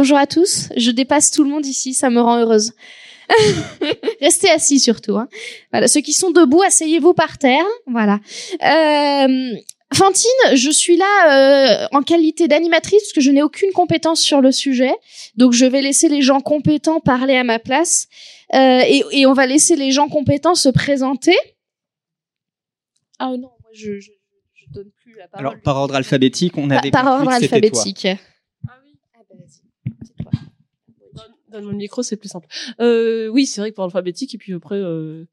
Bonjour à tous. Je dépasse tout le monde ici, ça me rend heureuse. Restez assis surtout. Hein. Ceux qui sont debout, asseyez-vous par terre. Voilà. Euh, Fantine, je suis là euh, en qualité d'animatrice parce que je n'ai aucune compétence sur le sujet. Donc je vais laisser les gens compétents parler à ma place euh, et, et, on va laisser les gens compétents se présenter. Ah non, moi je, je, je donne plus la parole. Alors par ordre alphabétique, on avait par, par ordre alphabétique oui. Ah bah vas-y. Donne-moi le micro, c'est plus simple. Euh, oui, c'est vrai que par alphabétique, et puis après, euh,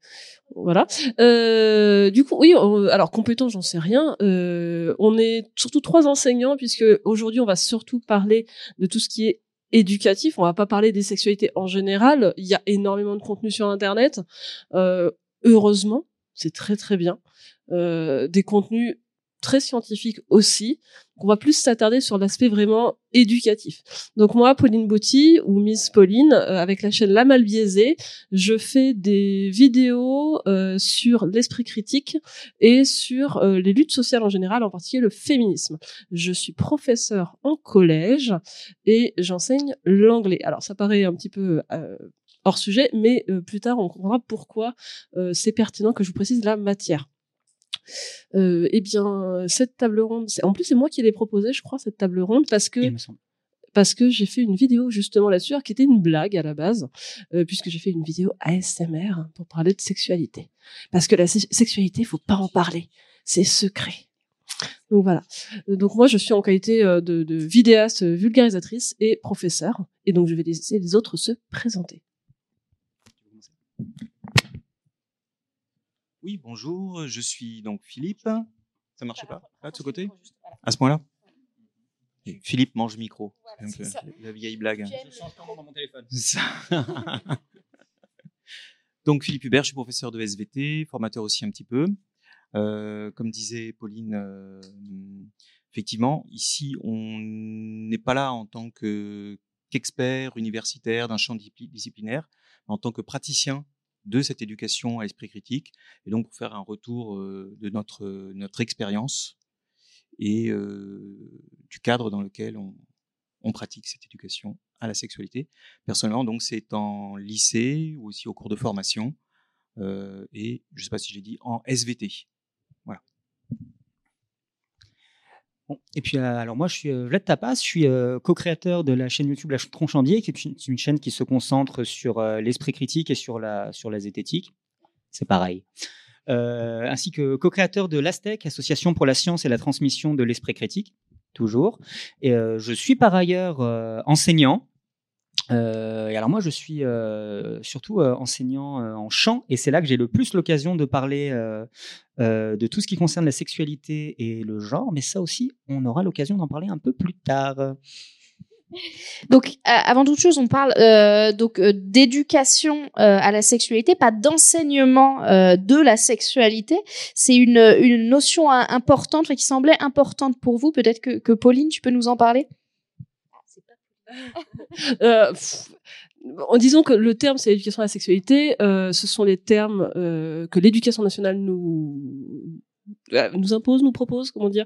voilà. Euh, du coup, oui, alors compétent, j'en sais rien. Euh, on est surtout trois enseignants, puisque aujourd'hui, on va surtout parler de tout ce qui est éducatif. On va pas parler des sexualités en général. Il y a énormément de contenu sur Internet. Euh, heureusement, c'est très très bien. Des contenus très scientifique aussi. On va plus s'attarder sur l'aspect vraiment éducatif. Donc moi, Pauline Botti ou Miss Pauline, euh, avec la chaîne La Mal Biaisée, je fais des vidéos euh, sur l'esprit critique et sur euh, les luttes sociales en général, en particulier le féminisme. Je suis professeur en collège et j'enseigne l'anglais. Alors ça paraît un petit peu hors sujet, mais plus tard on comprendra pourquoi c'est pertinent que je vous précise la matière. Euh, eh bien, cette table ronde, en plus c'est moi qui l'ai proposée, je crois, cette table ronde, parce que parce que j'ai fait une vidéo justement là-dessus, qui était une blague à la base, euh, puisque j'ai fait une vidéo ASMR pour parler de sexualité. Parce que la sexualité, faut pas en parler, c'est secret. Donc voilà. Euh, donc moi, je suis en qualité euh, de, de vidéaste vulgarisatrice et professeur, et donc je vais laisser les autres se présenter. Oui, bonjour, je suis donc Philippe. Ça marchait pas Là, de ce côté À ce point-là Philippe mange micro. donc, la vieille blague. Je change dans mon téléphone. donc Philippe Hubert, je suis professeur de SVT, formateur aussi un petit peu. Euh, comme disait Pauline, euh, effectivement, ici, on n'est pas là en tant qu'expert universitaire d'un champ disciplinaire, mais en tant que praticien de cette éducation à l'esprit critique, et donc faire un retour de notre, notre expérience et du cadre dans lequel on, on, pratique cette éducation à la sexualité. Personnellement, donc c'est en lycée ou aussi au cours de formation, et je ne sais pas si j'ai dit en SVT. Voilà. Bon, et puis, euh, alors moi, je suis euh, Vlad Tapas, je suis euh, co-créateur de la chaîne YouTube La Tronchandier, qui est une, chaîne qui se concentre sur l'esprit critique et sur la, sur la zététique. C'est pareil. ainsi que co-créateur de l'ASTEC, Association pour la science et la transmission de l'esprit critique, toujours. Et je suis par ailleurs enseignant euh, alors moi, je suis euh, surtout euh, enseignant en chant, et c'est là que j'ai le plus l'occasion de parler de tout ce qui concerne la sexualité et le genre. Mais ça aussi, on aura l'occasion d'en parler un peu plus tard. Donc, avant toute chose, on parle donc d'éducation à la sexualité, pas d'enseignement de la sexualité. C'est une, notion importante, qui semblait importante pour vous. Peut-être que Pauline, tu peux nous en parler? Euh, en disant que le terme c'est l'éducation à la sexualité, euh, ce sont les termes euh, que l'éducation nationale nous nous impose, nous propose, comment dire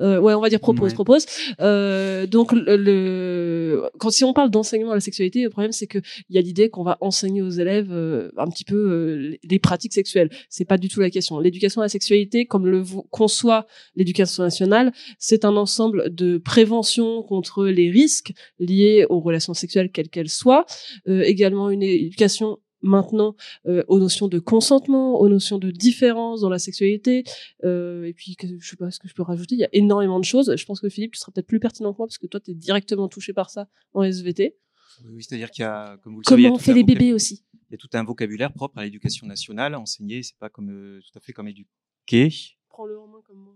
euh, Ouais, on va dire propose, ouais. propose. Euh, donc, le, le, quand si on parle d'enseignement à la sexualité, le problème c'est que il y a l'idée qu'on va enseigner aux élèves euh, un petit peu euh, les pratiques sexuelles. C'est pas du tout la question. L'éducation à la sexualité, comme le conçoit l'éducation nationale, c'est un ensemble de prévention contre les risques liés aux relations sexuelles, quelles qu'elles soient. Euh, également une éducation maintenant euh, aux notions de consentement, aux notions de différence dans la sexualité. Euh, et puis, je sais pas ce que je peux rajouter. Il y a énormément de choses. Je pense que Philippe, tu seras peut-être plus pertinent que moi parce que toi, tu es directement touché par ça en SVT. Oui, c'est-à-dire qu'il y a, comme vous le Comment savez, on fait les bébés aussi? Il y a tout un vocabulaire propre à l'éducation nationale. Enseigner, c'est pas comme euh, tout à fait comme éduquer. Prends-le en main comme moi.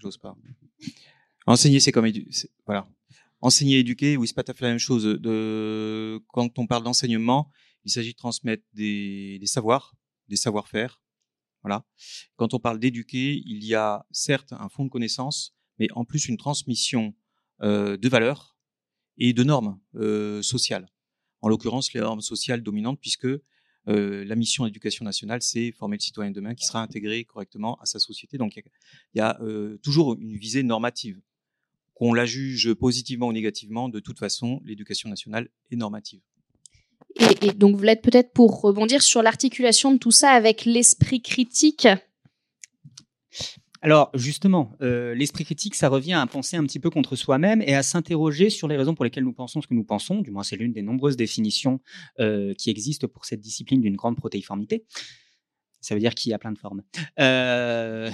J'ose pas. Enseigner, c'est comme éduquer. Voilà. Enseigner, éduquer, oui, c'est pas tout à fait la même chose. De quand on parle d'enseignement, il s'agit de transmettre des, savoirs, des savoir-faire. Voilà. Quand on parle d'éduquer, il y a certes un fond de connaissances, mais en plus une transmission euh, de valeurs et de normes sociales. En l'occurrence, les normes sociales dominantes, puisque la mission d'éducation nationale, c'est former le citoyen de demain qui sera intégré correctement à sa société. Donc il y a, toujours une visée normative. Qu'on la juge positivement ou négativement, de toute façon, l'éducation nationale est normative. Et, donc, vous l'êtes peut-être pour rebondir sur l'articulation de tout ça avec l'esprit critique. Alors justement, euh, l'esprit critique, ça revient à penser un petit peu contre soi-même et à s'interroger sur les raisons pour lesquelles nous pensons ce que nous pensons. Du moins, c'est l'une des nombreuses définitions euh, qui existent pour cette discipline d'une grande protéiformité. Ça veut dire qu'il y a plein de formes. Euh...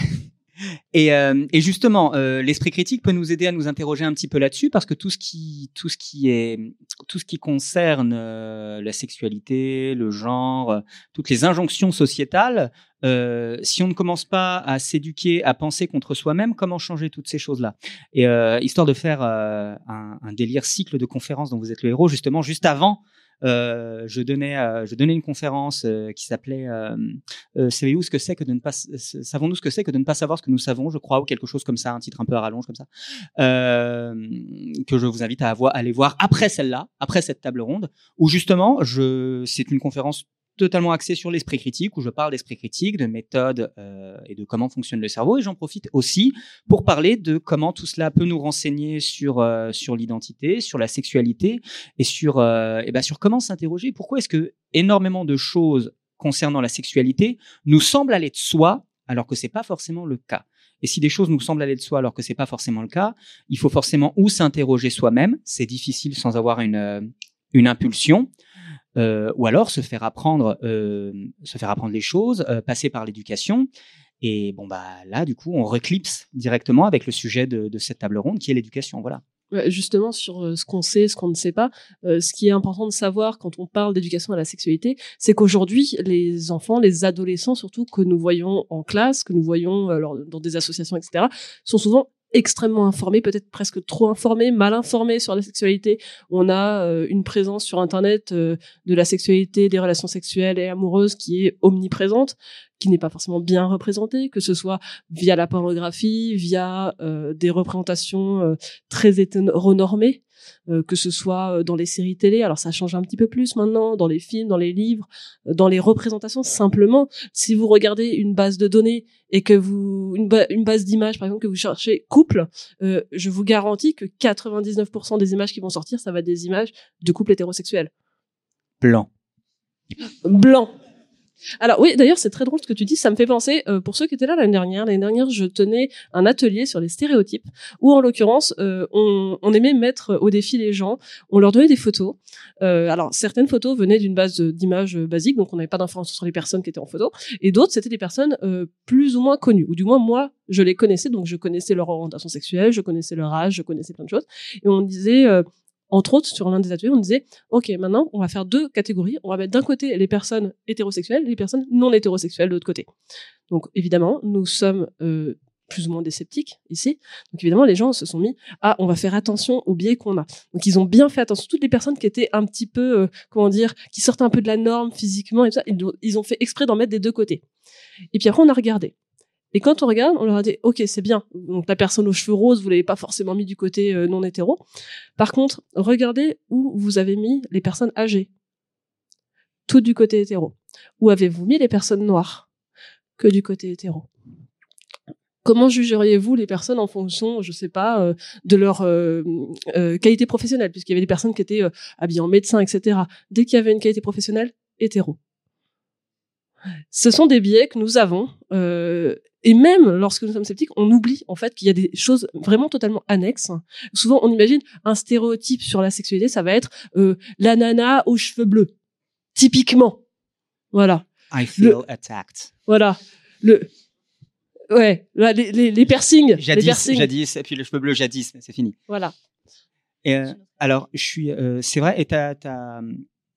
Et, euh, et, justement, euh, l'esprit critique peut nous aider à nous interroger un petit peu là-dessus parce que tout ce qui, tout ce qui est, tout ce qui concerne euh, la sexualité, le genre, toutes les injonctions sociétales, si on ne commence pas à s'éduquer, à penser contre soi-même, comment changer toutes ces choses-là? Et histoire de faire un, délire cycle de conférences dont vous êtes le héros, justement, juste avant je donnais, euh, je donnais une conférence euh, qui s'appelait Savez-vous ce que c'est que de ne pas savons-nous ce que c'est que de ne pas savoir ce que nous savons, je crois, ou quelque chose comme ça, un titre un peu à rallonge comme ça, que je vous invite à, avoir, à aller voir après celle-là, après cette table ronde, où justement, je, c'est une conférence totalement axé sur l'esprit critique, où je parle d'esprit critique, de méthode euh, et de comment fonctionne le cerveau. Et j'en profite aussi pour parler de comment tout cela peut nous renseigner sur euh, sur l'identité, sur la sexualité et sur euh, et ben sur comment s'interroger. Pourquoi est-ce que énormément de choses concernant la sexualité nous semblent aller de soi alors que c'est pas forcément le cas? Et si des choses nous semblent aller de soi alors que c'est pas forcément le cas, il faut forcément ou s'interroger soi-même. C'est difficile sans avoir une euh, une impulsion euh, ou alors se faire apprendre, euh, se faire apprendre les choses, euh, passer par l'éducation. Et bon bah là, du coup, on reclipse directement avec le sujet de, de cette table ronde qui est l'éducation. Voilà. Justement sur ce qu'on sait, ce qu'on ne sait pas, ce qui est important de savoir quand on parle d'éducation à la sexualité, c'est qu'aujourd'hui les enfants, les adolescents surtout que nous voyons en classe, que nous voyons dans des associations, etc., sont souvent extrêmement informés, peut-être presque trop informés, mal informés sur la sexualité. On a euh, une présence sur Internet euh, de la sexualité, des relations sexuelles et amoureuses qui est omniprésente, qui n'est pas forcément bien représentée, que ce soit via la pornographie, via euh, des représentations très hétéronormées. Euh, que ce soit euh, dans les séries télé, alors ça change un petit peu plus maintenant, dans les films, dans les livres, euh, dans les représentations. Simplement, si vous regardez une base de données et que vous une, une base d'images, par exemple, que vous cherchez couple, je vous garantis que 99% des images qui vont sortir, ça va être des images de couples hétérosexuels. Blanc. Blanc. Alors oui, d'ailleurs, c'est très drôle ce que tu dis. Ça me fait penser, euh, pour ceux qui étaient là l'année dernière, l'année dernière, je tenais un atelier sur les stéréotypes, où en l'occurrence, euh, on, on, aimait mettre au défi les gens. On leur donnait des photos. Euh, alors certaines photos venaient d'une base d'images basique, donc on n'avait pas d'informations sur les personnes qui étaient en photo, et d'autres c'était des personnes plus ou moins connues, ou du moins moi je les connaissais, donc je connaissais leur orientation sexuelle, je connaissais leur âge, je connaissais plein de choses, et on disait entre autres, sur l'un des ateliers, on disait, OK, maintenant, on va faire deux catégories. On va mettre d'un côté les personnes hétérosexuelles les personnes non hétérosexuelles de l'autre côté. Donc, évidemment, nous sommes euh, plus ou moins des sceptiques ici. Donc, évidemment, les gens se sont mis à, on va faire attention aux biais qu'on a. Donc, ils ont bien fait attention. Toutes les personnes qui étaient un petit peu, euh, comment dire, qui sortaient un peu de la norme physiquement et tout ça, ils ont fait exprès d'en mettre des deux côtés. Et puis après, on a regardé. Et quand on regarde, on leur a dit, ok, c'est bien. Donc la personne aux cheveux roses, vous l'avez pas forcément mis du côté euh, non hétéro. Par contre, regardez où vous avez mis les personnes âgées. Tout du côté hétéro. Où avez-vous mis les personnes noires? Que du côté hétéro. Comment jugeriez-vous les personnes en fonction, je sais pas, euh, de leur euh, qualité professionnelle, puisqu'il y avait des personnes qui étaient habillées en médecin, etc. Dès qu'il y avait une qualité professionnelle, hétéro. Ce sont des biais que nous avons et même lorsque nous sommes sceptiques, on oublie en fait qu'il y a des choses vraiment totalement annexes. Souvent, on imagine un stéréotype sur la sexualité, ça va être euh, la nana aux cheveux bleus, typiquement. Voilà. I feel attacked. Voilà. Le ouais, les, les, les piercings. Jadis, les piercings. jadis, et puis le cheveu bleu jadis, mais c'est fini. Voilà. Et euh, alors, je suis, euh, c'est vrai, et t'as, t'as,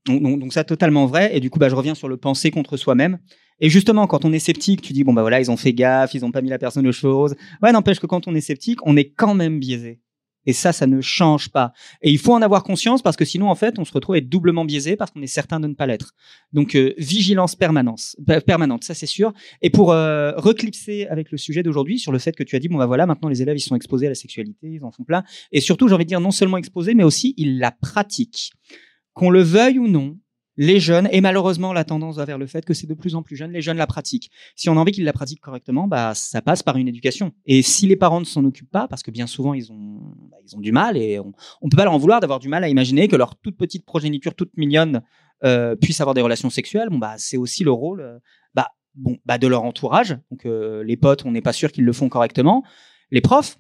donc, donc, ça totalement vrai. Et du coup, bah, je reviens sur le penser contre soi-même. Et justement, quand on est sceptique, tu dis bon bah voilà, ils ont fait gaffe, ils ont pas mis la personne aux choses. Ouais, n'empêche que quand on est sceptique, on est quand même biaisé. Et ça, ça ne change pas. Et il faut en avoir conscience parce que sinon, en fait, on se retrouve à être doublement biaisé parce qu'on est certain de ne pas l'être. Donc, euh, vigilance permanence, permanente, ça c'est sûr. Et pour euh, reclipser avec le sujet d'aujourd'hui sur le fait que tu as dit, bon bah voilà, maintenant les élèves, ils sont exposés à la sexualité, ils en font plein. Et surtout, j'ai envie de dire, non seulement exposés, mais aussi ils la pratiquent. Qu'on le veuille ou non, les jeunes, et malheureusement la tendance va vers le fait que c'est de plus en plus jeune, les jeunes la pratiquent. Si on a envie qu'ils la pratiquent correctement, bah ça passe par une éducation. Et si les parents ne s'en occupent pas, parce que bien souvent ils ont, bah, ils ont du mal, et on, on peut pas leur en vouloir d'avoir du mal à imaginer que leur toute petite progéniture, toute mignonne, euh, puisse avoir des relations sexuelles. Bon bah c'est aussi le rôle, euh, bah bon bah de leur entourage. Donc euh, les potes, on n'est pas sûr qu'ils le font correctement. Les profs,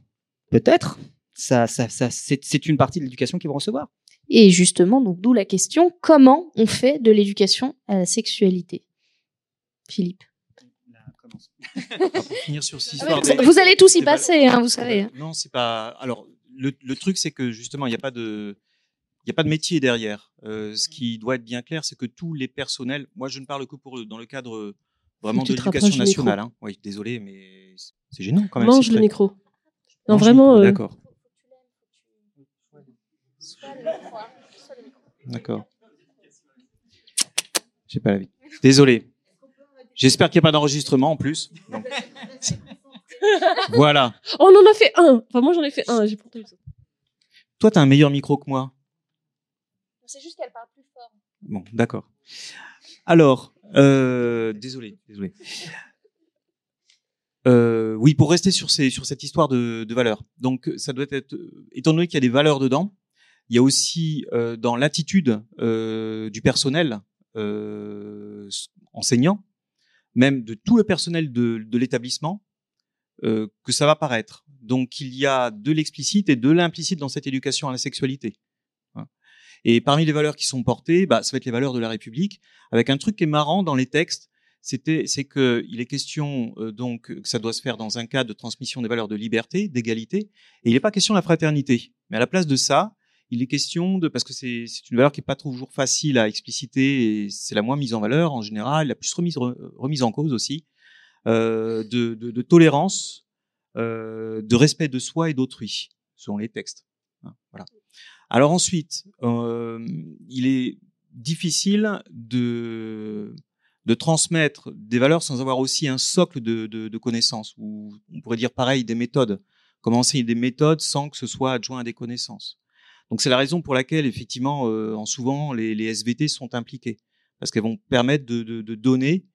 peut-être. Ça, ça, ça c'est une partie de l'éducation qu'ils vont recevoir. Et justement, donc d'où la question comment on fait de l'éducation à la sexualité? Philippe. finir sur Vous allez tous y passer, hein, vous savez. Hein. Non, c'est pas. Alors, le, le truc, c'est que justement, il n'y a pas de, il a pas de métier derrière. Euh, ce qui doit être bien clair, c'est que tous les personnels. Moi, je ne parle que pour dans le cadre vraiment de l'éducation nationale. Hein. Oui, désolé, mais c'est gênant quand même. Mange le micro. Non, vraiment. Euh, D'accord. D'accord. J'ai pas la vie. Désolé. J'espère qu'il n'y a pas d'enregistrement en plus. voilà. On en a fait un. Enfin, moi, j'en ai fait un. J'ai Toi, t'as un meilleur micro que moi. C'est juste qu'elle parle plus fort. Bon, d'accord. Alors, euh, désolé, désolé. Euh, oui, pour rester sur, ces, sur cette histoire de, de valeurs. Donc, ça doit être, étant donné qu'il y a des valeurs dedans, il y a aussi euh, dans l'attitude euh, du personnel euh, enseignant, même de tout le personnel de, de l'établissement, que ça va paraître. Donc il y a de l'explicite et de l'implicite dans cette éducation à la sexualité. Hein. Et parmi les valeurs qui sont portées, bah, ça va être les valeurs de la République, avec un truc qui est marrant dans les textes, c'était, c'est que il est question euh, donc que ça doit se faire dans un cadre de transmission des valeurs de liberté, d'égalité, et il n'est pas question de la fraternité. Mais à la place de ça, il est question de parce que c'est une valeur qui est pas toujours facile à expliciter et c'est la moins mise en valeur en général, la plus remise remise en cause aussi euh, de, de, de, tolérance, euh, de respect de soi et d'autrui selon les textes. Hein, voilà. Alors ensuite, euh, il est difficile de de transmettre des valeurs sans avoir aussi un socle de, de, de connaissances ou on pourrait dire pareil des méthodes. Comment enseigner des méthodes sans que ce soit adjoint à des connaissances? Donc c'est la raison pour laquelle effectivement, euh, en souvent les, les, SVT sont impliquées. Parce qu'elles vont permettre de, de, de donner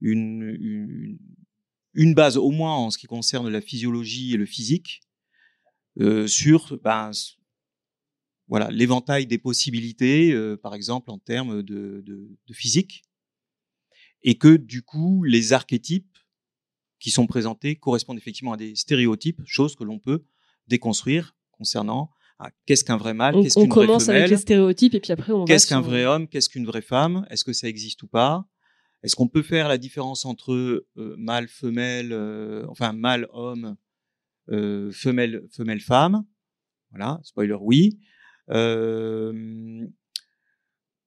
une, une, une, base au moins en ce qui concerne la physiologie et le physique euh, sur ben, voilà l'éventail des possibilités, euh, par exemple en termes de, de, physique, et que du coup les archétypes qui sont présentés correspondent effectivement à des stéréotypes, chose que l'on peut déconstruire concernant ah, qu'est-ce qu'un vrai mâle, qu'est-ce qu'une vraie femelle. On commence avec les stéréotypes et puis après on Qu'est-ce qu'un vrai homme, qu'est-ce qu'une vraie femme, est-ce que ça existe ou pas? Est-ce qu'on peut faire la différence entre euh, mâle, femelle, euh, enfin mâle, homme, euh, femelle, femelle, femme? Voilà, spoiler, oui. Euh,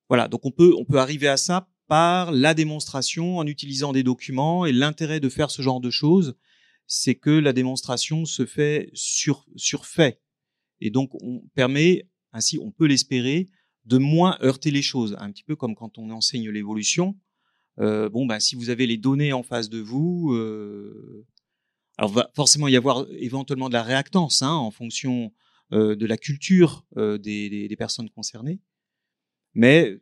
voilà, donc on peut on peut arriver à ça par la démonstration en utilisant des documents et l'intérêt de faire ce genre de choses, c'est que la démonstration se fait sur sur fait et donc, on permet, ainsi, on peut l'espérer, de moins heurter les choses. Un petit peu comme quand on enseigne l'évolution. Euh, bon, ben, si vous avez les données en face de vous, euh, alors va forcément y avoir éventuellement de la réactance hein, en fonction euh, de la culture euh, des, des, personnes concernées, mais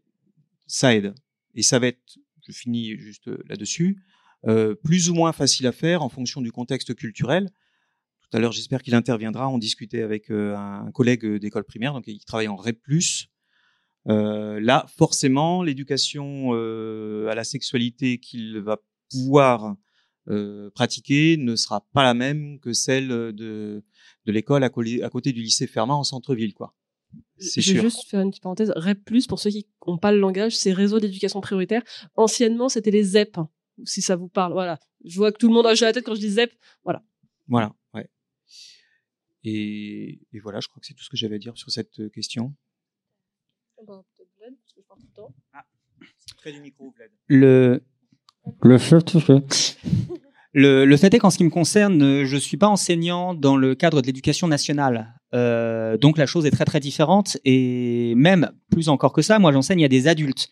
ça aide. Et ça va être, je finis juste là-dessus, plus ou moins facile à faire en fonction du contexte culturel. Tout à l'heure, j'espère qu'il interviendra. On discutait avec euh, un collègue d'école primaire, donc il travaille en REP+. Euh, là, forcément, l'éducation euh, à la sexualité qu'il va pouvoir euh, pratiquer ne sera pas la même que celle de, de l'école à, à, côté du lycée Fermat en centre-ville, quoi. C'est Je vais juste faire une petite parenthèse. REP+, pour ceux qui n'ont pas le langage, c'est réseau d'éducation prioritaire. Anciennement, c'était les ZEP, si ça vous parle. Voilà. Je vois que tout le monde a la tête quand je dis ZEP. Voilà. Voilà. Et, et, voilà, je crois que c'est tout ce que j'avais à dire sur cette euh, question. Ah, près du micro, Vlad. Le, le Le, le, fait est qu'en ce qui me concerne, je suis pas enseignant dans le cadre de l'éducation nationale. Euh, donc la chose est très très différente et même plus encore que ça, moi j'enseigne à des adultes.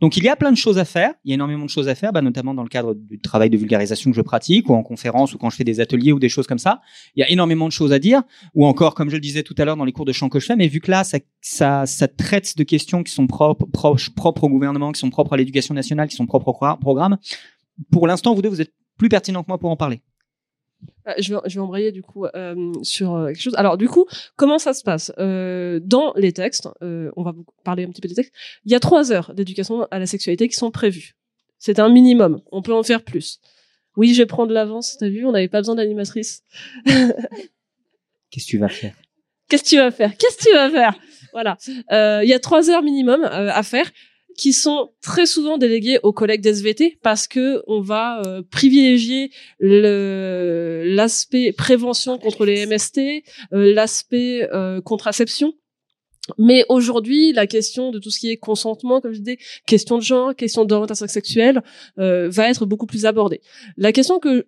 Donc il y a plein de choses à faire, il y a énormément de choses à faire, bah, notamment dans le cadre du travail de vulgarisation que je pratique ou en conférence ou quand je fais des ateliers ou des choses comme ça. Il y a énormément de choses à dire ou encore comme je le disais tout à l'heure dans les cours de chant que je fais, mais vu que là ça, ça, ça traite de questions qui sont propres, proches, propres au gouvernement, qui sont propres à l'éducation nationale, qui sont propres au programme, pour l'instant vous deux vous êtes plus pertinent que moi pour en parler. Euh, je vais, je vais embrayer du coup euh, sur euh, quelque chose. Alors du coup, comment ça se passe? Euh, dans les textes euh, On va parler un petit peu des textes. Il y a trois heures d'éducation à la sexualité qui sont prévues. C'est un minimum. On peut en faire plus. Oui, je vais prendre l'avance. T'as vu? On n'avait pas besoin d'animatrice. Qu'est-ce que tu vas faire? Qu'est-ce que tu vas faire? Qu'est-ce que tu vas faire? Voilà. Il y a trois heures minimum à faire qui sont très souvent délégués aux collègues d'SVT parce que on va euh, privilégier l'aspect prévention contre les MST, euh, l'aspect euh, contraception mais aujourd'hui, la question de tout ce qui est consentement, comme je disais, question de genre, question d'orientation sexuelle, euh, va être beaucoup plus abordée. La question que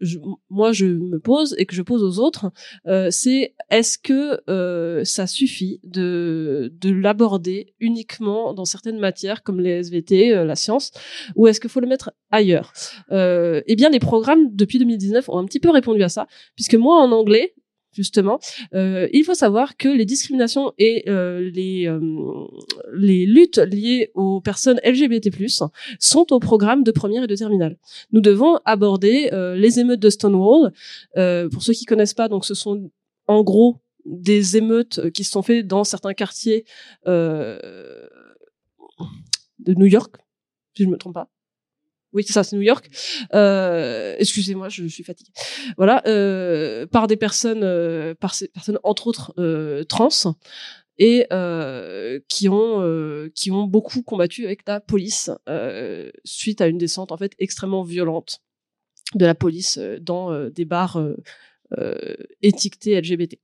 moi je me pose et que je pose aux autres, euh, c'est est-ce que euh, ça suffit de, de l'aborder uniquement dans certaines matières comme les SVT, euh, la science, ou est-ce qu'il faut le mettre ailleurs? Eh bien, les programmes depuis 2019 ont un petit peu répondu à ça, puisque moi en anglais, justement, euh, il faut savoir que les discriminations et euh, les, euh, les luttes liées aux personnes LGBT+ sont au programme de première et de terminale. Nous devons aborder les émeutes de Stonewall. Pour ceux qui connaissent pas, donc ce sont en gros des émeutes qui sont faites dans certains quartiers de New York, si je me trompe pas oui ça c'est New York. Euh, excusez-moi je, suis fatiguée. Voilà euh, par des personnes euh, par ces personnes entre autres trans et qui ont qui ont beaucoup combattu avec la police suite à une descente en fait extrêmement violente de la police dans des bars étiquetés LGBT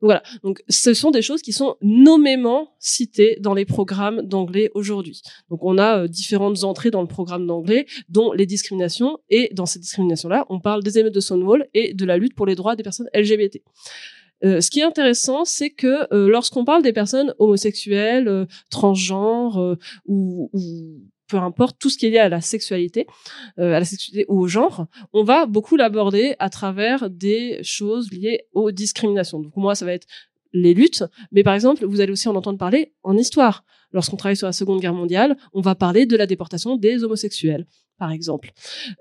voilà. Donc, ce sont des choses qui sont nommément citées dans les programmes d'anglais aujourd'hui. Donc, on a euh, différentes entrées dans le programme d'anglais, dont les discriminations. Et dans ces discriminations-là, on parle des émeutes de Stonewall et de la lutte pour les droits des personnes LGBT. Euh, ce qui est intéressant, c'est que euh, lorsqu'on parle des personnes homosexuelles, transgenres ou peu importe tout ce qui est lié à la sexualité, euh, à la sexualité ou au genre, on va beaucoup l'aborder à travers des choses liées aux discriminations. Donc moi, ça va être les luttes, mais par exemple, vous allez aussi en entendre parler en histoire. Lorsqu'on travaille sur la Seconde Guerre mondiale, on va parler de la déportation des homosexuels, par exemple.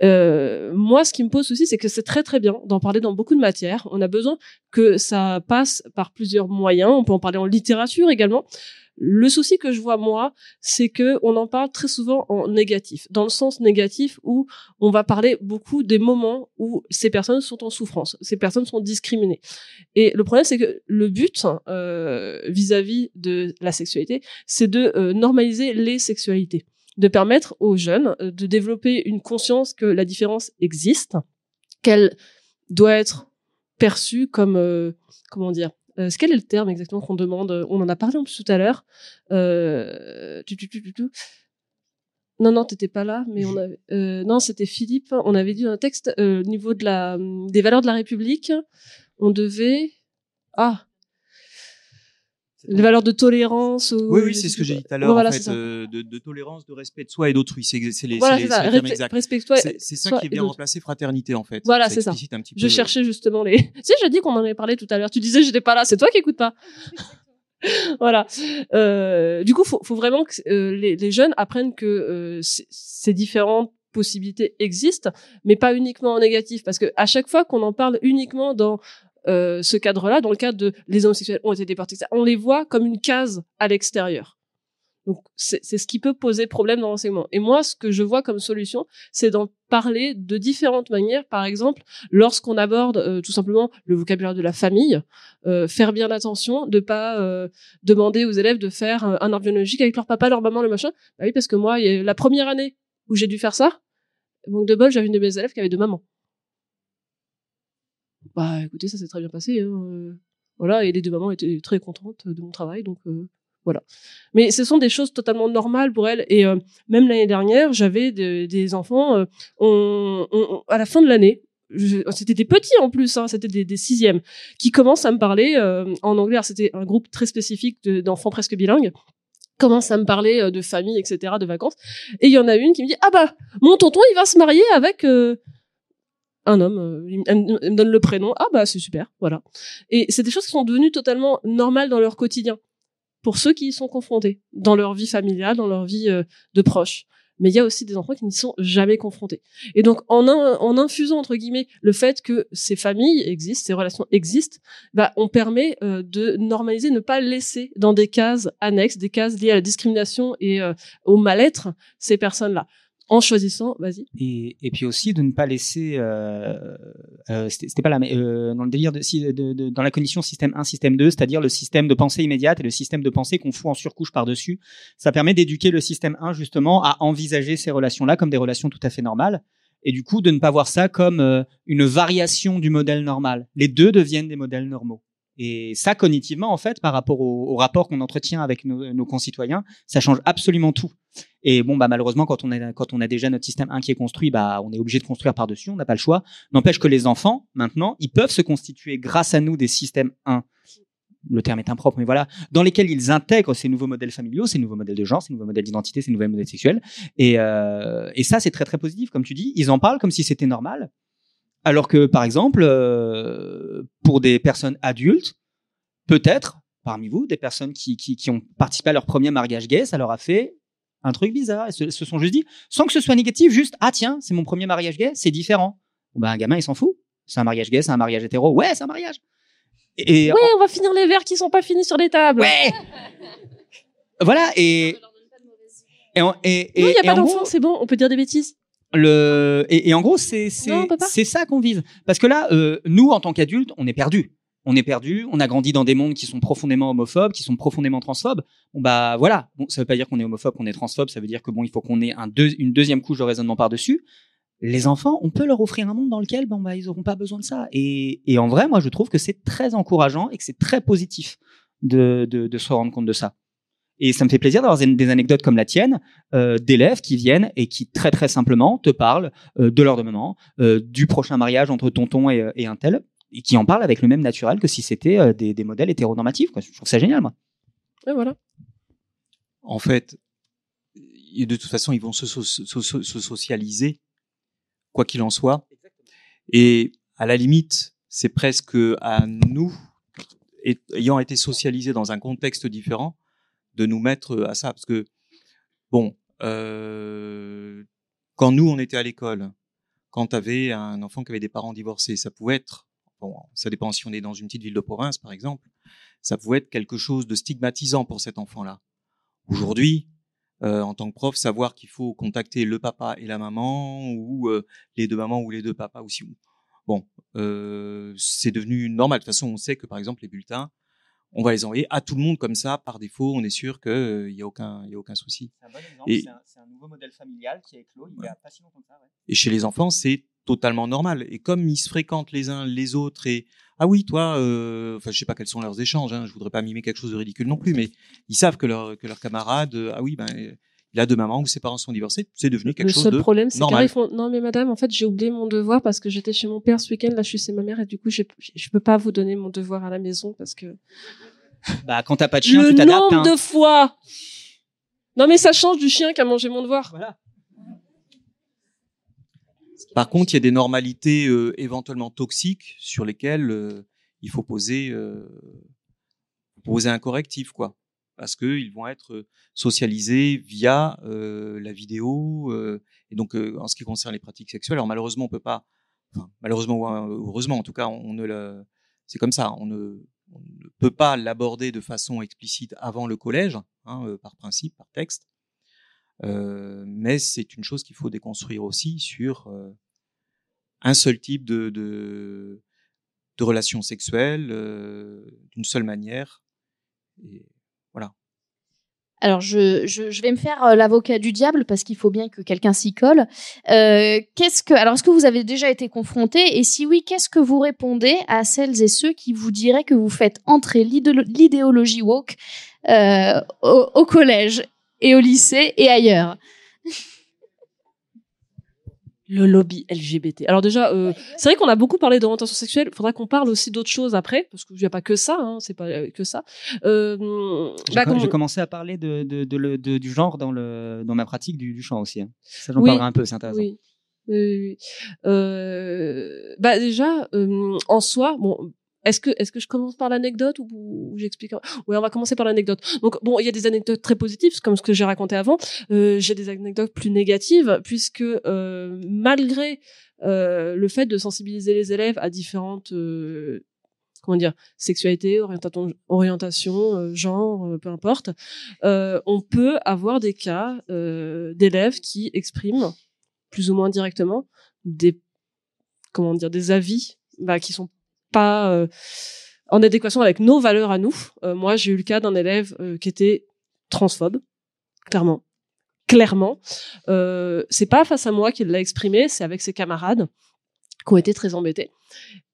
Euh, moi, ce qui me pose aussi, c'est que c'est très très bien d'en parler dans beaucoup de matières. On a besoin que ça passe par plusieurs moyens. On peut en parler en littérature également. Le souci que je vois moi, c'est que on en parle très souvent en négatif, dans le sens négatif où on va parler beaucoup des moments où ces personnes sont en souffrance, ces personnes sont discriminées. Et le problème, c'est que le but euh, vis-à-vis de la sexualité, c'est de euh, normaliser les sexualités, de permettre aux jeunes euh, de développer une conscience que la différence existe, qu'elle doit être perçue comme comment dire euh, quel est le terme exactement qu'on demande? On en a parlé en plus tout à l'heure. Euh, tu, tu, tu, tu, non, non, t'étais pas là, mais on avait, euh, non, c'était Philippe. On avait dit un texte au niveau de la des valeurs de la République, on devait ah les valeurs de tolérance. Ou... Oui, oui, c'est ce que j'ai dit tout à l'heure, en fait, euh, de, de, tolérance, de respect de soi et d'autrui. C'est les, voilà, c'est ça. Respecte-toi. C'est ça qui vient remplacer fraternité, en fait. Voilà, c'est ça. Un petit peu... Je cherchais justement les. tu sais, j'ai dit qu'on en avait parlé tout à l'heure. Tu disais, j'étais pas là. C'est toi qui écoutes pas. voilà. Euh, du coup, faut, faut vraiment que euh, les, les, jeunes apprennent que euh, ces différentes possibilités existent, mais pas uniquement en négatif, parce que à chaque fois qu'on en parle uniquement dans euh, ce cadre-là, dans le cadre de les homosexuels ont été déportés, on les voit comme une case à l'extérieur. Donc c'est ce qui peut poser problème dans l'enseignement. Et moi, ce que je vois comme solution, c'est d'en parler de différentes manières. Par exemple, lorsqu'on aborde euh, tout simplement le vocabulaire de la famille, euh, faire bien attention de pas euh, demander aux élèves de faire un arbre biologique avec leur papa, leur maman, le machin. Bah oui, parce que moi, la première année où j'ai dû faire ça, donc de bol, j'avais une de mes élèves qui avait deux mamans bah écoutez, ça s'est très bien passé. Hein, euh, voilà, et les deux mamans étaient très contentes de mon travail, donc euh, voilà. Mais ce sont des choses totalement normales pour elles. Et euh, même l'année dernière, j'avais des enfants. On, à la fin de l'année, c'était des petits en plus, hein, c'était des, sixièmes, qui commencent à me parler en anglais. C'était un groupe très spécifique d'enfants presque bilingues commence à me parler de famille, etc., de vacances. Et il y en a une qui me dit, ah bah, mon tonton, il va se marier avec un homme. il, me donne le prénom. Ah bah, c'est super, voilà. Et c'est des choses qui sont devenues totalement normales dans leur quotidien, pour ceux qui y sont confrontés, dans leur vie familiale, dans leur vie de proches mais il y a aussi des enfants qui n'y sont jamais confrontés. Et donc, en, en infusant, entre guillemets, le fait que ces familles existent, ces relations existent, bah, on permet euh, de normaliser, ne pas laisser dans des cases annexes, des cases liées à la discrimination et euh, au mal-être, ces personnes-là en choisissant, vas-y. Et, puis aussi de ne pas laisser, euh, euh, c'était pas mais euh, dans le délire de, de, de, dans la condition système 1, système 2, c'est-à-dire le système de pensée immédiate et le système de pensée qu'on fout en surcouche par-dessus, ça permet d'éduquer le système 1 justement à envisager ces relations-là comme des relations tout à fait normales et du coup de ne pas voir ça comme euh, une variation du modèle normal. Les deux deviennent des modèles normaux. Et ça, cognitivement, en fait, par rapport au, rapport qu'on entretient avec nos, concitoyens, ça change absolument tout. Et bon, bah malheureusement, quand on a quand on a déjà notre système 1 qui est construit, bah on est obligé de construire par dessus, on n'a pas le choix. N'empêche que les enfants, maintenant, ils peuvent se constituer grâce à nous des systèmes 1 le terme est impropre, mais voilà, dans lesquels ils intègrent ces nouveaux modèles familiaux, ces nouveaux modèles de genre, ces nouveaux modèles d'identité, ces nouveaux modèles sexuels. Et, euh, et ça, c'est très très positif, comme tu dis. Ils en parlent comme si c'était normal. Alors que, par exemple, euh, pour des personnes adultes, peut-être, parmi vous, des personnes qui, qui, qui, ont participé à leur premier mariage gay, ça leur a fait un truc bizarre. Ils se, sont juste dit, sans que ce soit négatif, juste, ah tiens, c'est mon premier mariage gay, c'est différent. Ben, un gamin, il s'en fout. C'est un mariage gay, c'est un mariage hétéro. Ouais, c'est un mariage. Et, ouais, on va finir les verres qui sont pas finis sur les tables. Ouais. voilà, et... Et, et, et, non, il n'y a pas d'enfant, c'est bon, on peut dire des bêtises. Le et, et en gros c'est c'est c'est ça qu'on vise parce que là euh, nous en tant qu'adultes on est perdus on est perdu, on a grandi dans des mondes qui sont profondément homophobes, qui sont profondément transphobes. Bon bah voilà, bon ça veut pas dire qu'on est homophobe, qu'on est transphobe, ça veut dire que bon il faut qu'on ait un une deuxième couche de raisonnement par dessus. Les enfants, on peut leur offrir un monde dans lequel bon bah ils auront pas besoin de ça. Et, en vrai, moi je trouve que c'est très encourageant et que c'est très positif de, se rendre compte de ça. Et ça me fait plaisir d'avoir des anecdotes comme la tienne, euh, d'élèves qui viennent et qui très très simplement te parlent euh, de leur demandement, euh, du prochain mariage entre tonton et, un tel, qui en parlent avec le même naturel que si c'était euh, des, des, modèles hétéronormatifs. Quoi. Je trouve ça génial, moi. Et voilà. En fait, de toute façon, ils vont se socialiser, quoi qu'il en soit. Et à la limite, c'est presque à nous, ayant été socialisés dans un contexte différent, de nous mettre à ça. Parce que, bon, euh, quand nous, on était à l'école, quand tu avais un enfant qui avait des parents divorcés, ça pouvait être ça dépend si on est dans une petite ville de province, par exemple, ça pouvait être quelque chose de stigmatisant pour cet enfant-là. Aujourd'hui, euh, en tant que prof, savoir qu'il faut contacter le papa et la maman, ou euh, les deux mamans ou les deux papas aussi. Bon, euh, c'est devenu normal. De toute façon, on sait que par exemple les bulletins, on va les envoyer à tout le monde comme ça par défaut. On est sûr qu'il euh, n'y a aucun, il y a aucun souci. C'est un bon exemple. C'est un, un, nouveau modèle familial qui a éclos il n'y a pas si longtemps que ça. Ouais. Et chez les enfants, c'est totalement normal. Et comme ils se fréquentent les uns les autres et ah oui toi, euh, enfin je sais pas quels sont leurs échanges. Hein, je voudrais pas mimer quelque chose de ridicule non plus, mais ils savent que leur que leur camarade euh, ah oui ben il a deux mamans ou ses parents sont divorcés, c'est devenu quelque chose de Le seul problème, c'est normal. Font... Non, mais madame, en fait, j'ai oublié mon devoir parce que j'étais chez mon père ce week-end. Là, je suis chez ma mère et du coup, je je peux pas vous donner mon devoir à la maison parce que. Bah, quand t'as pas de chien, le tu t'adaptes. nombre hein. de fois. Non, mais ça change du chien qui a mangé mon devoir. Voilà. Par contre, il y a des normalités euh, éventuellement toxiques sur lesquelles euh, il faut poser, euh, poser un correctif, quoi. Parce qu'ils vont être socialisés via la vidéo. et donc, en ce qui concerne les pratiques sexuelles, alors malheureusement, on peut pas, enfin, malheureusement ou heureusement, en tout cas, on ne c'est comme ça, on ne, peut pas l'aborder de façon explicite avant le collège, hein, par principe, par texte. Euh, mais c'est une chose qu'il faut déconstruire aussi sur euh, un seul type de, de, de relations sexuelles, euh, d'une seule manière. Alors, je, vais me faire euh, l'avocat du diable parce qu'il faut bien que quelqu'un s'y colle. Euh, qu'est-ce que, alors, est-ce que vous avez déjà été confronté? Et si oui, qu'est-ce que vous répondez à celles et ceux qui vous diraient que vous faites entrer l'idéologie woke euh, au, collège et au lycée et ailleurs? Le lobby LGBT. Alors déjà, euh, c'est vrai qu'on a beaucoup parlé d'orientation sexuelle. Il faudra qu'on parle aussi d'autres choses après, parce qu'il n'y a pas que ça. Hein, c'est pas euh, que ça. Euh, J'ai bah, com- commencé à parler de, de, de le- de- du genre dans, le, dans ma pratique du, du chant aussi. hein. Ça, j'en Oui. parlerai un peu, c'est intéressant. Oui. Oui, oui, oui. Euh, bah déjà, en soi, bon, est-ce que je commence par l'anecdote ou, j'explique Oui, on va commencer par l'anecdote. Donc bon, il y a des anecdotes très positives, comme ce que j'ai raconté avant. Euh, j'ai des anecdotes plus négatives puisque euh, malgré euh, le fait de sensibiliser les élèves à différentes comment dire sexualité, orientation, orientation, genre, peu importe, on peut avoir des cas d'élèves qui expriment plus ou moins directement des comment dire des avis bah, qui sont euh, en adéquation avec nos valeurs à nous. Euh, moi, j'ai eu le cas d'un élève euh, qui était transphobe, clairement, clairement. C'est pas face à moi qu'il l'a exprimé, c'est avec ses camarades qui ont été très embêtés.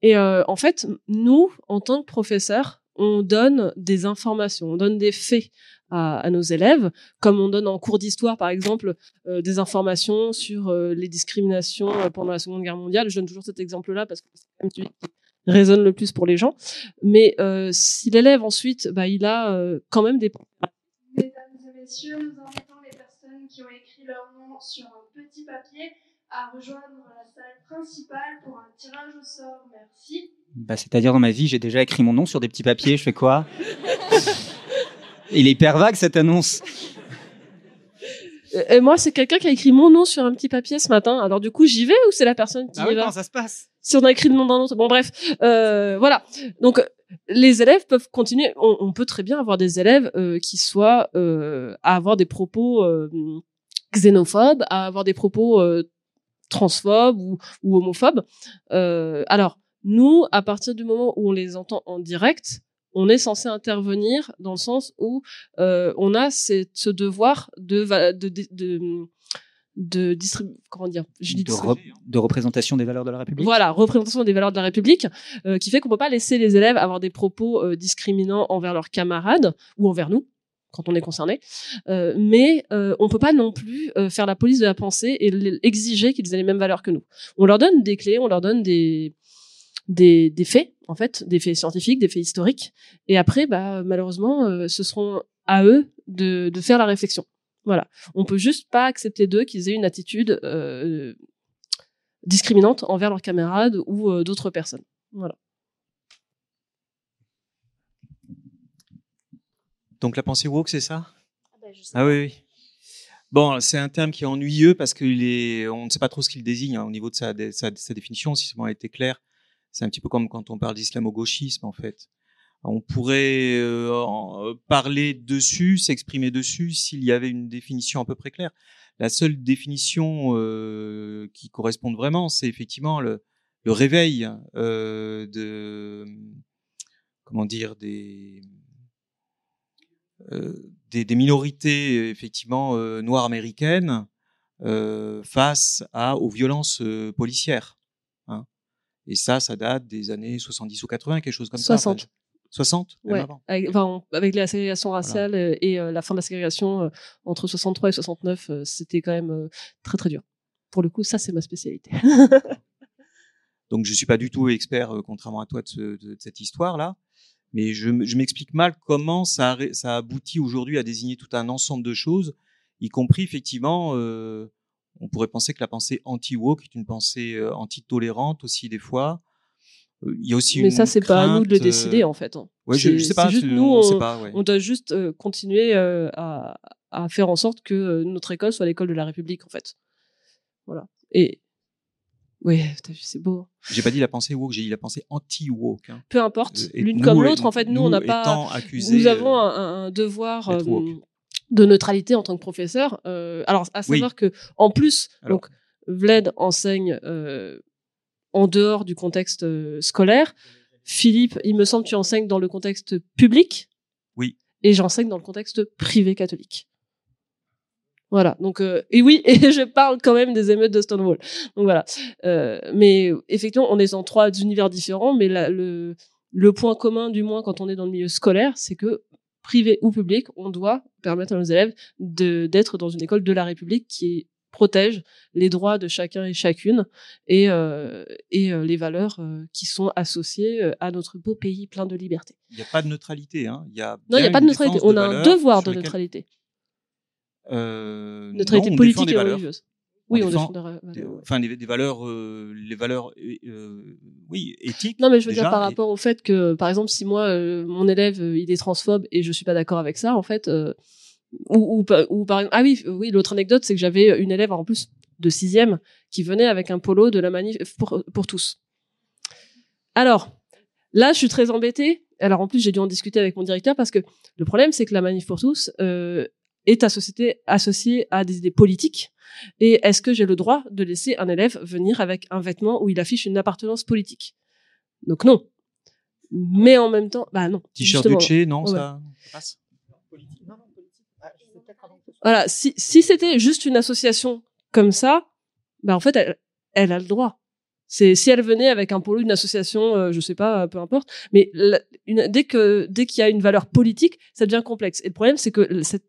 Et en fait, nous, en tant que professeurs, on donne des informations, on donne des faits à, nos élèves, comme on donne en cours d'histoire, par exemple, des informations sur les discriminations pendant la Seconde Guerre mondiale. Je donne toujours cet exemple-là parce que c'est résonne le plus pour les gens. Mais euh, si l'élève ensuite, bah, il a euh, quand même des Mesdames et messieurs, nous invitons les personnes qui ont écrit leur nom sur un petit papier à rejoindre la salle principale pour un tirage au sort. Merci. Bah, C'est-à-dire, dans ma vie, j'ai déjà écrit mon nom sur des petits papiers. Je fais quoi? Il est hyper vague, cette annonce. Euh, Et moi, c'est quelqu'un qui a écrit mon nom sur un petit papier ce matin. Alors du coup, j'y vais ou c'est la personne qui Ah oui, y va comment ça se passe? Si on a écrit le nom d'un autre. Bon, bref, euh, voilà. Donc, euh, les élèves peuvent continuer. On, on peut très bien avoir des élèves euh, qui soient euh, à avoir des propos euh, xénophobes, à avoir des propos euh, transphobes ou, ou homophobes. Euh, alors, nous, à partir du moment où on les entend en direct, on est censé intervenir dans le sens où euh, on a cette- ce devoir de de de, de, de distribu- comment dire je dis de, distribu- re- de représentation des valeurs de la République voilà, représentation des valeurs de la République, euh, qui fait qu'on peut pas laisser les élèves avoir des propos euh, discriminants envers leurs camarades ou envers nous quand on est concerné, euh, mais on peut pas non plus faire la police de la pensée et exiger qu'ils aient les mêmes valeurs que nous. On leur donne des clés, on leur donne des des, des faits en fait, des faits scientifiques, des faits historiques, et après, bah malheureusement, euh, ce seront à eux de, de faire la réflexion. Voilà, on peut juste pas accepter d'eux qu'ils aient une attitude euh, discriminante envers leurs camarades ou euh, d'autres personnes. Voilà. Donc la pensée woke, c'est ça? Ah bah, je sais Ah oui, oui. Bon, c'est un terme qui est ennuyeux parce qu'il est, on ne sait pas trop ce qu'il désigne hein, au niveau de sa, de sa, de sa définition, si seulement elle était claire. C'est un petit peu comme quand on parle d'islamo-gauchisme, en fait. On pourrait euh, euh, parler dessus, s'exprimer dessus s'il y avait une définition à peu près claire. La seule définition euh, qui corresponde vraiment, c'est effectivement le, réveil de, comment dire, des, minorités effectivement noires américaines face aux violences policières. Hein. Et ça, ça date des années 70 ou 80, quelque chose comme 60. ça. 60 même Ouais. Avec, enfin, on- avec la ségrégation raciale euh, et euh, la fin de la ségrégation euh, entre 63 et 69, euh, c'était quand même euh, très très dur. Pour le coup, ça c'est ma spécialité. Donc je suis pas du tout expert, contrairement à toi, de, ce- de- de cette histoire-là. Mais je, je m'explique mal comment ça, ça aboutit aujourd'hui à désigner tout un ensemble de choses, y compris effectivement, on pourrait penser que la pensée anti-woke est une pensée euh, anti-tolérante aussi des fois. Euh, Il y a aussi Mais une ça, c'est pas à nous de le décider euh, en fait. hein. Ouais, je, je sais pas. c'est juste nous, on, sait on- pas. Ouais. On doit juste euh, continuer euh, à, à faire en sorte que euh, notre école soit l'école de la République en fait. Voilà. Et oui, c'est beau. J'ai pas dit la pensée woke, j'ai dit la pensée anti-woke. hein. Peu importe, l'une comme l'autre. En fait, nous, on n'a pas. accusés, nous avons un, un devoir. De neutralité en tant que professeur. Euh, alors, à Oui. savoir que, en plus, Alors. donc, Vled enseigne euh, en dehors du contexte euh, scolaire. Philippe, il me semble, tu enseignes dans le contexte public. Oui. Et j'enseigne dans le contexte privé catholique. Voilà. Donc, euh, et oui, et je parle quand même des émeutes de Stonewall. Donc voilà. Euh, mais effectivement, on est dans trois univers différents, mais la- le, le point commun, du moins quand on est dans le milieu scolaire, c'est que privé ou public, on doit permettre à nos élèves d'être dans une école de la République qui protège les droits de chacun et chacune et, euh, et euh, les valeurs euh, qui sont associées à notre beau pays plein de liberté. Il n'y a pas de neutralité. Hein. Il y a Non, il n'y a pas de neutralité. On a un devoir de lesquelles- neutralité. Euh, Neutralité non, politique et religieuse. Oui, On défend des. Enfin, les, des valeurs, euh, les valeurs, euh, euh, oui, éthiques. Non, mais je veux déjà, dire par et- rapport au fait que, par exemple, si moi, euh, mon élève, il est transphobe et je suis pas d'accord avec ça, en fait, ou, ou, ou par ah oui, oui, l'autre anecdote, c'est que j'avais une élève en plus de sixième qui venait avec un polo de la manif pour, pour tous. Alors, là, je suis très embêtée. Alors, en plus, j'ai dû en discuter avec mon directeur parce que le problème, c'est que la manif pour tous est associée, associée à des idées politiques. Et est-ce que j'ai le droit de laisser un élève venir avec un vêtement où il affiche une appartenance politique? Donc non. Mais en même temps, bah non. T-shirt. Gucci, non, Ouais. ça passe? Voilà, si, si c'était juste une association comme ça, bah en fait, elle, elle a le droit. C'est si elle venait avec un polo d'une association, euh, je sais pas, peu importe. Mais la- une- dès que dès qu'il y a une valeur politique, ça devient complexe. Et le problème, c'est que cette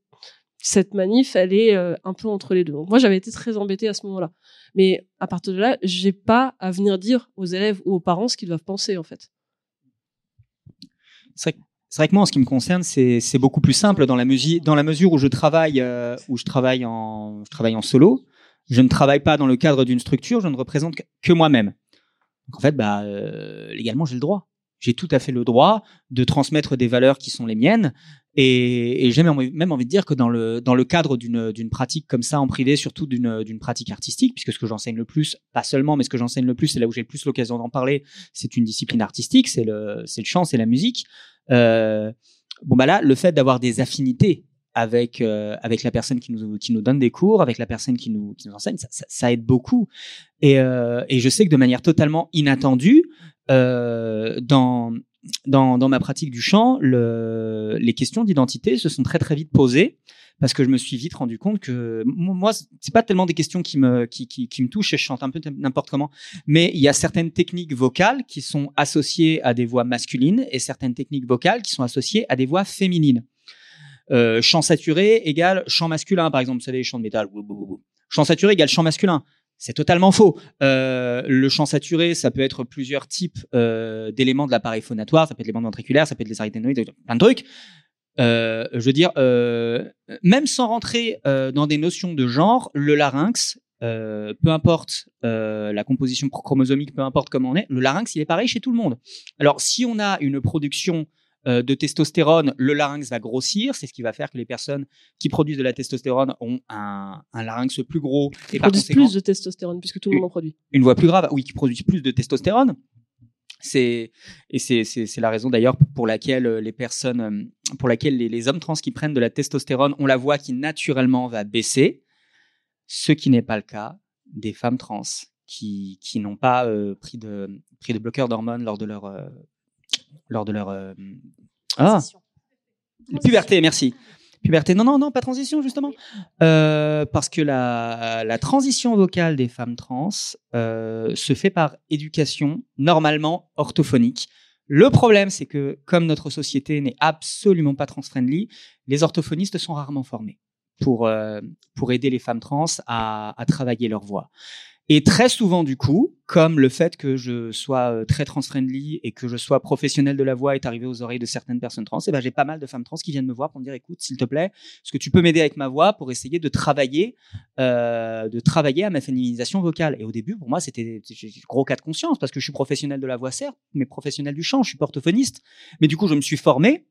cette manif, elle est euh, un peu entre les deux. Moi, j'avais été très embêtée à ce moment-là. Mais à partir de là, j'ai pas à venir dire aux élèves ou aux parents ce qu'ils doivent penser en fait. C'est vrai, que- moi, en ce qui me concerne, c'est beaucoup plus simple dans la, mesure où je travaille, euh, où je travaille en, je travaille en solo. Je ne travaille pas dans le cadre d'une structure, je ne représente que- que moi-même. Donc en fait, bah, euh, légalement, j'ai le droit. J'ai tout à fait le droit de transmettre des valeurs qui sont les miennes. Et, et j'ai même, envie- de dire que dans le, dans le cadre d'une pratique comme ça en privé, surtout d'une pratique artistique, puisque ce que j'enseigne le plus, pas seulement, mais ce que j'enseigne le plus, c'est là où j'ai le plus l'occasion d'en parler, c'est une discipline artistique, c'est le, le chant, c'est la musique. Euh, bon bah là, le fait d'avoir des affinités avec euh, avec la personne qui nous qui nous donne des cours, avec la personne qui nous qui nous enseigne, ça, ça, ça aide beaucoup. Et euh, et je sais que de manière totalement inattendue, euh, dans dans dans ma pratique du chant, le, les questions d'identité se sont très très vite posées parce que je me suis vite rendu compte que moi c'est pas tellement des questions qui me qui qui, qui me touchent et je chante un peu n'importe comment mais il y a certaines techniques vocales qui sont associées à des voix masculines et certaines techniques vocales qui sont associées à des voix féminines. Euh, chant saturé égale chant masculin, par exemple, vous savez, chant de métal. Chant saturé égale chant masculin. C'est totalement faux. Euh, le chant saturé, ça peut être plusieurs types euh, d'éléments de l'appareil phonatoire. Ça peut être les bandes ventriculaires, ça peut être les arythénoïdes, plein de trucs. Je veux dire, même sans rentrer dans des notions de genre, le larynx, peu importe la composition chromosomique, peu importe comment on est, le larynx, il est pareil chez tout le monde. Alors, si on a une production euh, de testostérone, le larynx va grossir. C'est ce qui va faire que les personnes qui produisent de la testostérone ont un, un larynx plus gros et Ils par produisent plus de testostérone puisque tout le monde en produit. une voix plus grave, oui, qui produit plus de testostérone. C'est et c'est la raison d'ailleurs pour laquelle euh, les personnes euh, pour laquelle les, les hommes trans qui prennent de la testostérone ont la voix qui naturellement va baisser, ce qui n'est pas le cas des femmes trans qui qui n'ont pas euh, pris de pris de bloqueurs d'hormones lors de leur euh, lors de leur euh, ah puberté, merci. Puberté, non, non, non, pas transition, justement. Euh, parce que la, la transition vocale des femmes trans euh, se fait par éducation normalement orthophonique. Le problème, c'est que comme notre société n'est absolument pas trans-friendly, les orthophonistes sont rarement formés pour, euh, pour aider les femmes trans à, à travailler leur voix. Et très souvent, du coup, comme le fait que je sois euh, très trans-friendly et que je sois professionnel de la voix est arrivé aux oreilles de certaines personnes trans, et ben j'ai pas mal de femmes trans qui viennent me voir pour me dire, écoute, s'il te plaît, est-ce que tu peux m'aider avec ma voix pour essayer de travailler, euh, de travailler à ma féminisation vocale? Et au début, pour moi, c'était gros cas de conscience parce que je suis professionnel de la voix, certes, mais professionnel du chant, je suis orthophoniste. Mais du coup, je me suis formé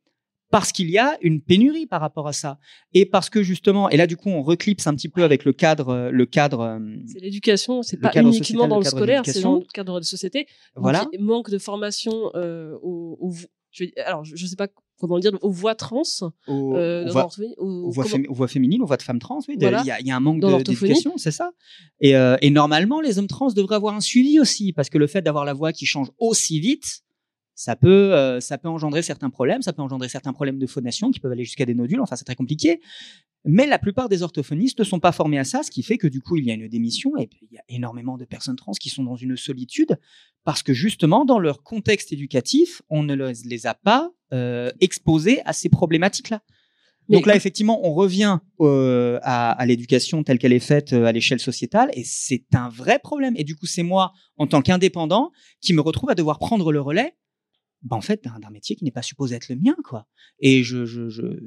parce qu'il y a une pénurie par rapport à ça et parce que justement et là du coup on reclipse un petit peu avec le cadre euh, le cadre euh, C'est l'éducation, c'est pas uniquement sociétal, dans le scolaire, c'est dans le cadre de société. voilà Donc, manque de formation euh, aux, aux- je vais- alors je, je sais pas comment le dire, aux voix trans. aux, euh, aux dans voix- aux- voix, fémi- féminines, aux voix de femmes trans, oui. de- Il Voilà. y, a, il y a un manque d'éducation, c'est ça. Et, euh, et normalement, les hommes trans devraient avoir un suivi aussi, parce que le fait d'avoir la voix qui change aussi vite, ça peut, euh, ça peut engendrer certains problèmes, ça peut engendrer certains problèmes de phonation qui peuvent aller jusqu'à des nodules. Enfin, c'est très compliqué. Mais la plupart des orthophonistes ne sont pas formés à ça, ce qui fait que du coup, il y a une démission et il y a énormément de personnes trans qui sont dans une solitude parce que justement, dans leur contexte éducatif, on ne les a pas euh, exposés à ces problématiques-là. Donc là, effectivement, on revient euh, à, à l'éducation telle qu'elle est faite euh, à l'échelle sociétale, et c'est un vrai problème. Et du coup, c'est moi, en tant qu'indépendant, qui me retrouve à devoir prendre le relais, bah, en fait, d'un métier qui n'est pas supposé être le mien, quoi. Et je,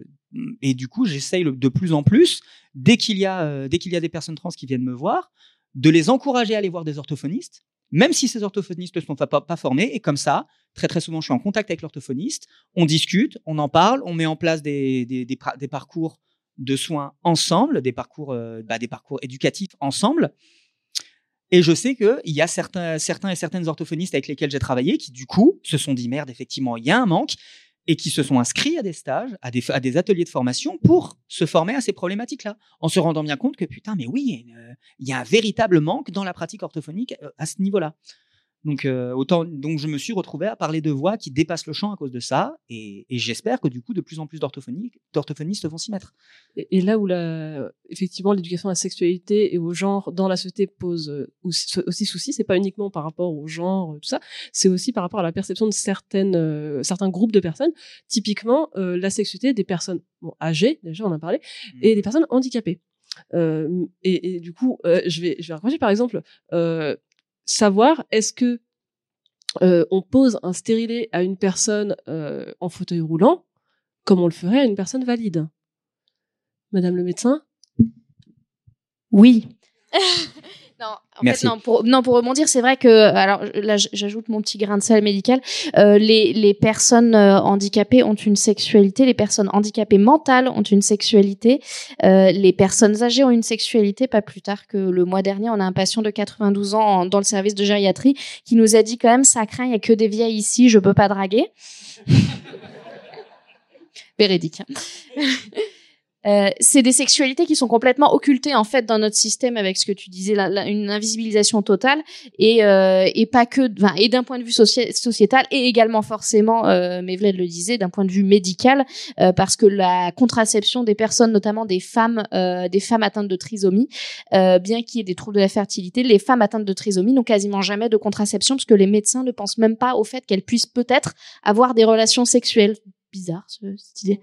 et du coup, j'essaye de plus en plus, dès qu'il y a, euh, dès qu'il y a des personnes trans qui viennent me voir, de les encourager à aller voir des orthophonistes, même si ces orthophonistes ne sont pas, formés. Et comme ça, très très souvent, je suis en contact avec l'orthophoniste, on discute, on en parle, on met en place des, des parcours de soins ensemble, des parcours, euh, bah, des parcours éducatifs ensemble. Et je sais qu'il y a certains, et certaines orthophonistes avec lesquels j'ai travaillé qui, du coup, se sont dit merde, effectivement, il y a un manque et qui se sont inscrits à des stages, à des, ateliers de formation pour se former à ces problématiques-là, en se rendant bien compte que putain, mais oui, il y a un véritable manque dans la pratique orthophonique euh, à ce niveau-là. Donc euh, autant donc je me suis retrouvé à parler de voix qui dépassent le champ à cause de ça et, et j'espère que du coup de plus en plus d'orthophonistes vont s'y mettre. Et, et, là où la, effectivement l'éducation à la sexualité et au genre dans la société pose euh, aussi, aussi souci, c'est pas uniquement par rapport au genre tout ça, c'est aussi par rapport à la perception de certaines euh, certains groupes de personnes. Typiquement euh, la sexualité des personnes bon, âgées déjà on en a parlé mmh. et des personnes handicapées. Euh, et, et, du coup, euh, je vais, je vais raconter par exemple, euh, savoir est-ce que euh, on pose un stérilet à une personne euh, en fauteuil roulant comme on le ferait à une personne valide? Madame le médecin? Oui. Non, en Merci. fait, non, pour, non, pour rebondir, c'est vrai que, alors là, j'ajoute mon petit grain de sel médical, euh, les, les personnes euh, handicapées ont une sexualité, les personnes handicapées mentales ont une sexualité, euh, les personnes âgées ont une sexualité, pas plus tard que le mois dernier, on a un patient de 92 ans en, dans le service de gériatrie qui nous a dit quand même, ça craint, il y a que des vieilles ici, je peux pas draguer. Véridique. Euh, c'est des sexualités qui sont complètement occultées en fait dans notre système avec ce que tu disais, une invisibilisation totale et, euh, et pas que, et d'un point de vue sociétal et également forcément, euh, le disait, d'un point de vue médical, euh, parce que la contraception des personnes, notamment des femmes, euh, des femmes atteintes de trisomie, euh, bien qu'il y ait des troubles de la fertilité, les femmes atteintes de trisomie n'ont quasiment jamais de contraception parce que les médecins ne pensent même pas au fait qu'elles puissent peut-être avoir des relations sexuelles. Bizarre cette idée.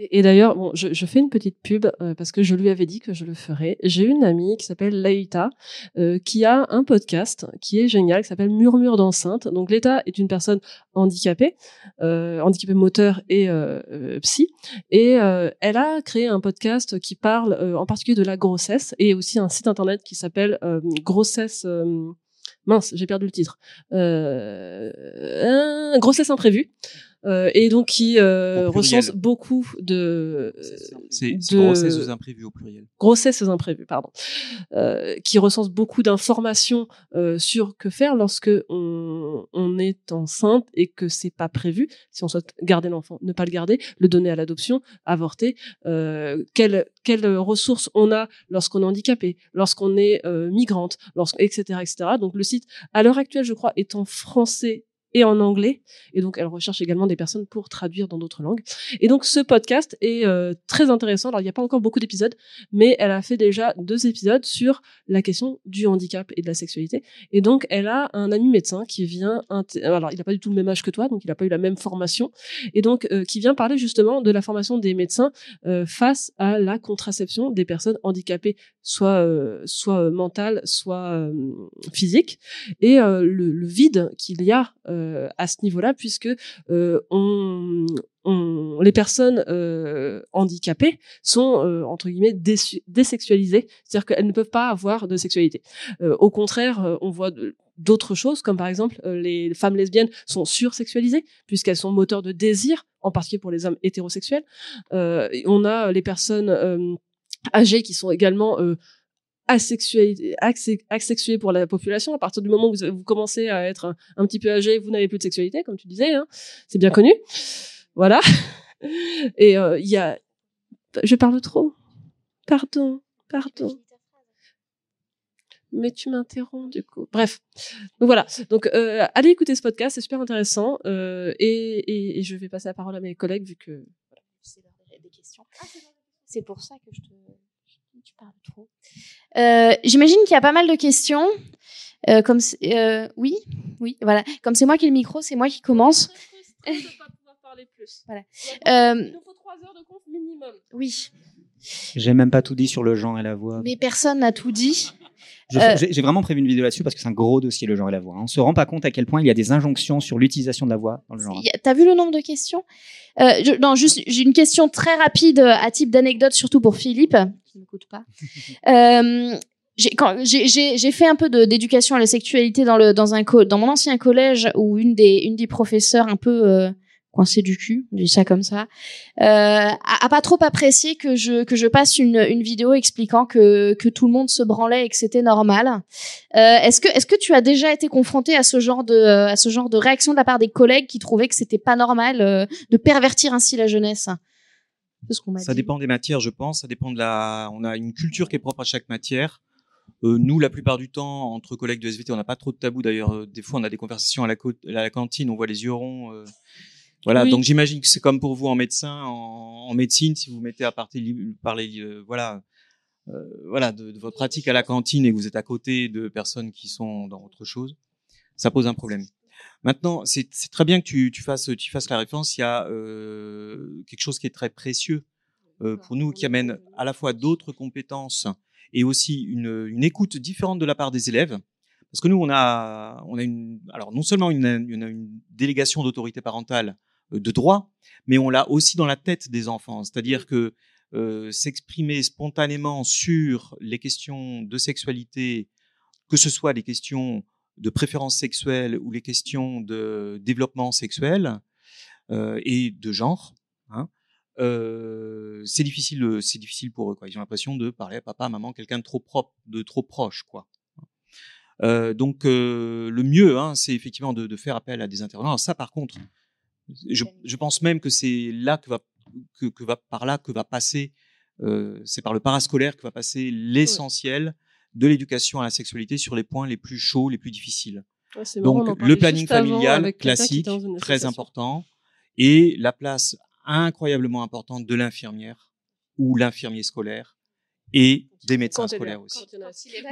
Et, d'ailleurs, bon, je, je, fais une petite pub euh, parce que je lui avais dit que je le ferais. J'ai une amie qui s'appelle Laïta euh, qui a un podcast qui est génial, qui s'appelle Murmure d'enceinte. Donc Laïta est une personne handicapée, euh, handicapée moteur et euh, euh, psy, et elle a créé un podcast qui parle en particulier de la grossesse et aussi un site internet qui s'appelle Grossesse mince, j'ai perdu le titre. Euh, grossesse imprévue. Euh, et donc qui euh, recense beaucoup de c'est de grossesses imprévues au pluriel. Grossesses imprévues pardon. Euh, qui recense beaucoup d'informations euh, sur que faire lorsque on, on est enceinte et que c'est pas prévu. Si on souhaite garder l'enfant ne pas le garder le donner à l'adoption avorter quelles quelles ressources on a lorsqu'on est handicapé lorsqu'on est migrante lorsque etc etc donc le site à l'heure actuelle je crois est en français et en anglais. Et donc, elle recherche également des personnes pour traduire dans d'autres langues. Et donc, ce podcast est euh, très intéressant. Alors, il n'y a pas encore beaucoup d'épisodes, mais elle a fait déjà deux épisodes sur la question du handicap et de la sexualité. Et donc, elle a un ami médecin qui vient... Alors, il n'a pas du tout le même âge que toi, donc il n'a pas eu la même formation. Et donc, euh, qui vient parler justement de la formation des médecins euh, face à la contraception des personnes handicapées, soit, euh, soit mentales, soit physiques. Et le, vide qu'il y a à ce niveau-là, puisque euh, les personnes euh, handicapées sont euh, entre guillemets désexualisées, c'est-à-dire qu'elles ne peuvent pas avoir de sexualité. Au contraire, on voit d'autres choses, comme par exemple les femmes lesbiennes sont sursexualisées puisqu'elles sont moteurs de désir, en particulier pour les hommes hétérosexuels. on a les personnes âgées qui sont également asexué, asexué pour la population. À partir du moment où vous, vous commencez à être un, un, petit peu âgé, vous n'avez plus de sexualité, comme tu disais. Hein. C'est bien connu. Voilà. Et il euh, y a... Je parle trop. Pardon, pardon. Mais tu m'interromps du coup. Bref. Donc voilà. Donc euh, allez écouter ce podcast, c'est super intéressant. Euh, et, et, et, je vais passer la parole à mes collègues vu que voilà, c'est des questions. c'est pour ça que je te tu parles trop. Euh, J'imagine qu'il y a pas mal de questions. Euh, comme euh, oui, oui, voilà. Comme c'est moi qui ai le micro, c'est moi qui commence. Très pas pouvoir parler plus. Voilà. Euh, il nous faut trois heures de conf minimum. Oui. J'ai même pas tout dit sur le genre et la voix. Mais personne n'a tout dit. Euh, J'ai vraiment prévu une vidéo là-dessus parce que c'est un gros dossier le genre et la voix. hein. On se rend pas compte à quel point il y a des injonctions sur l'utilisation de la voix dans le genre. A- T'as vu le nombre de questions? Euh, je- Non, juste j'ai une question très rapide euh, à type d'anecdote, surtout pour Philippe, qui m'écoute pas. euh, j'ai fait un peu d'éducation à la sexualité dans le dans un co- dans mon ancien collège où une des une des professeurs un peu coincée du cul, on dit ça comme ça, euh, a, a pas trop apprécié que je que je passe une une vidéo expliquant que que tout le monde se branlait et que c'était normal. Euh, est-ce que est-ce que tu as déjà été confronté à ce genre de à ce genre de réaction de la part des collègues qui trouvaient que c'était pas normal euh, de pervertir ainsi la jeunesse? Ce qu'on m'a Ça dit. dépend des matières, je pense. Ça dépend de la. On a une culture qui est propre à chaque matière. Euh, nous, la plupart du temps, entre collègues de SVT, on n'a pas trop de tabou. D'ailleurs, euh, des fois, on a des conversations à la, à la cantine, on voit les yeux ronds. euh, Voilà. Oui. Donc, j'imagine que c'est comme pour vous en médecin, en, en médecine, si vous mettez à partir, parler, euh, voilà, euh, voilà, de, de votre pratique à la cantine et que vous êtes à côté de personnes qui sont dans autre chose, ça pose un problème. Maintenant, c'est très bien que tu, tu fasses, tu fasses la référence. Il y a euh, quelque chose qui est très précieux euh, pour nous, qui amène à la fois d'autres compétences et aussi une, une écoute différente de la part des élèves. Parce que nous, on a, on a une, alors non seulement une, une, une délégation d'autorité parentale de droit, mais on l'a aussi dans la tête des enfants. C'est-à-dire que euh, s'exprimer spontanément sur les questions de sexualité, que ce soit les questions de préférence sexuelle ou les questions de développement sexuel euh, et de genre, hein, euh, c'est difficile, c'est difficile pour eux. Quoi. Ils ont l'impression de parler à papa, maman, quelqu'un de trop propre, de trop proche, quoi. Euh, donc euh, le mieux, hein, c'est effectivement de, de faire appel à des intervenants. Alors ça, par contre, je, je pense même que c'est là que va, que, que va par là que va passer, euh, c'est par le parascolaire que va passer l'essentiel de l'éducation à la sexualité sur les points les plus chauds, les plus difficiles. Ouais, marrant, Donc le planning familial classique, très important, et la place incroyablement importante de l'infirmière ou l'infirmier scolaire et des médecins Quand scolaires aussi. quand.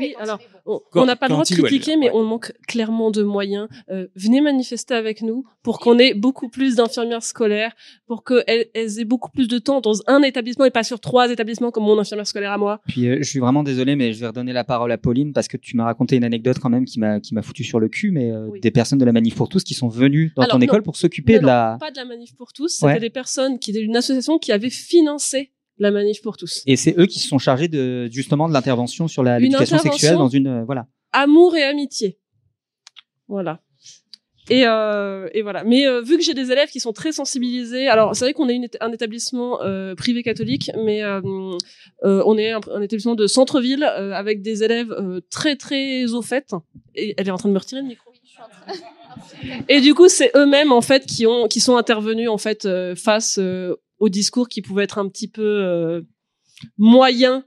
Oui, alors, on n'a pas le droit de critiquer, mais ouais. on manque clairement de moyens. Euh, venez manifester avec nous pour qu'on ait beaucoup plus d'infirmières scolaires, pour qu'elles elles aient beaucoup plus de temps dans un établissement et pas sur trois établissements comme mon infirmière scolaire à moi. Puis euh, je suis vraiment désolé, mais je vais redonner la parole à Pauline parce que tu m'as raconté une anecdote quand même qui m'a qui m'a foutu sur le cul, mais euh, Oui. des personnes de la Manif pour tous qui sont venues dans Alors, ton non. école pour s'occuper Non, de la. Pas de la manif pour tous, c'était Ouais. des personnes qui étaient d'une association qui avait financé la manif pour tous. Et c'est eux qui se sont chargés de justement de l'intervention sur la Une l'éducation intervention sexuelle dans une euh, voilà. amour et amitié. Voilà. Et, euh, et voilà. Mais euh, vu que j'ai des élèves qui sont très sensibilisés, alors c'est vrai qu'on est une un établissement euh, privé catholique, mais euh, euh, on est un, un établissement de centre-ville euh, avec des élèves euh, très très au fait. Et elle est en train de me retirer le micro. Et du coup, c'est eux-mêmes en fait qui ont qui sont intervenus en fait euh, face euh, au discours qui pouvait être un petit peu euh, moyen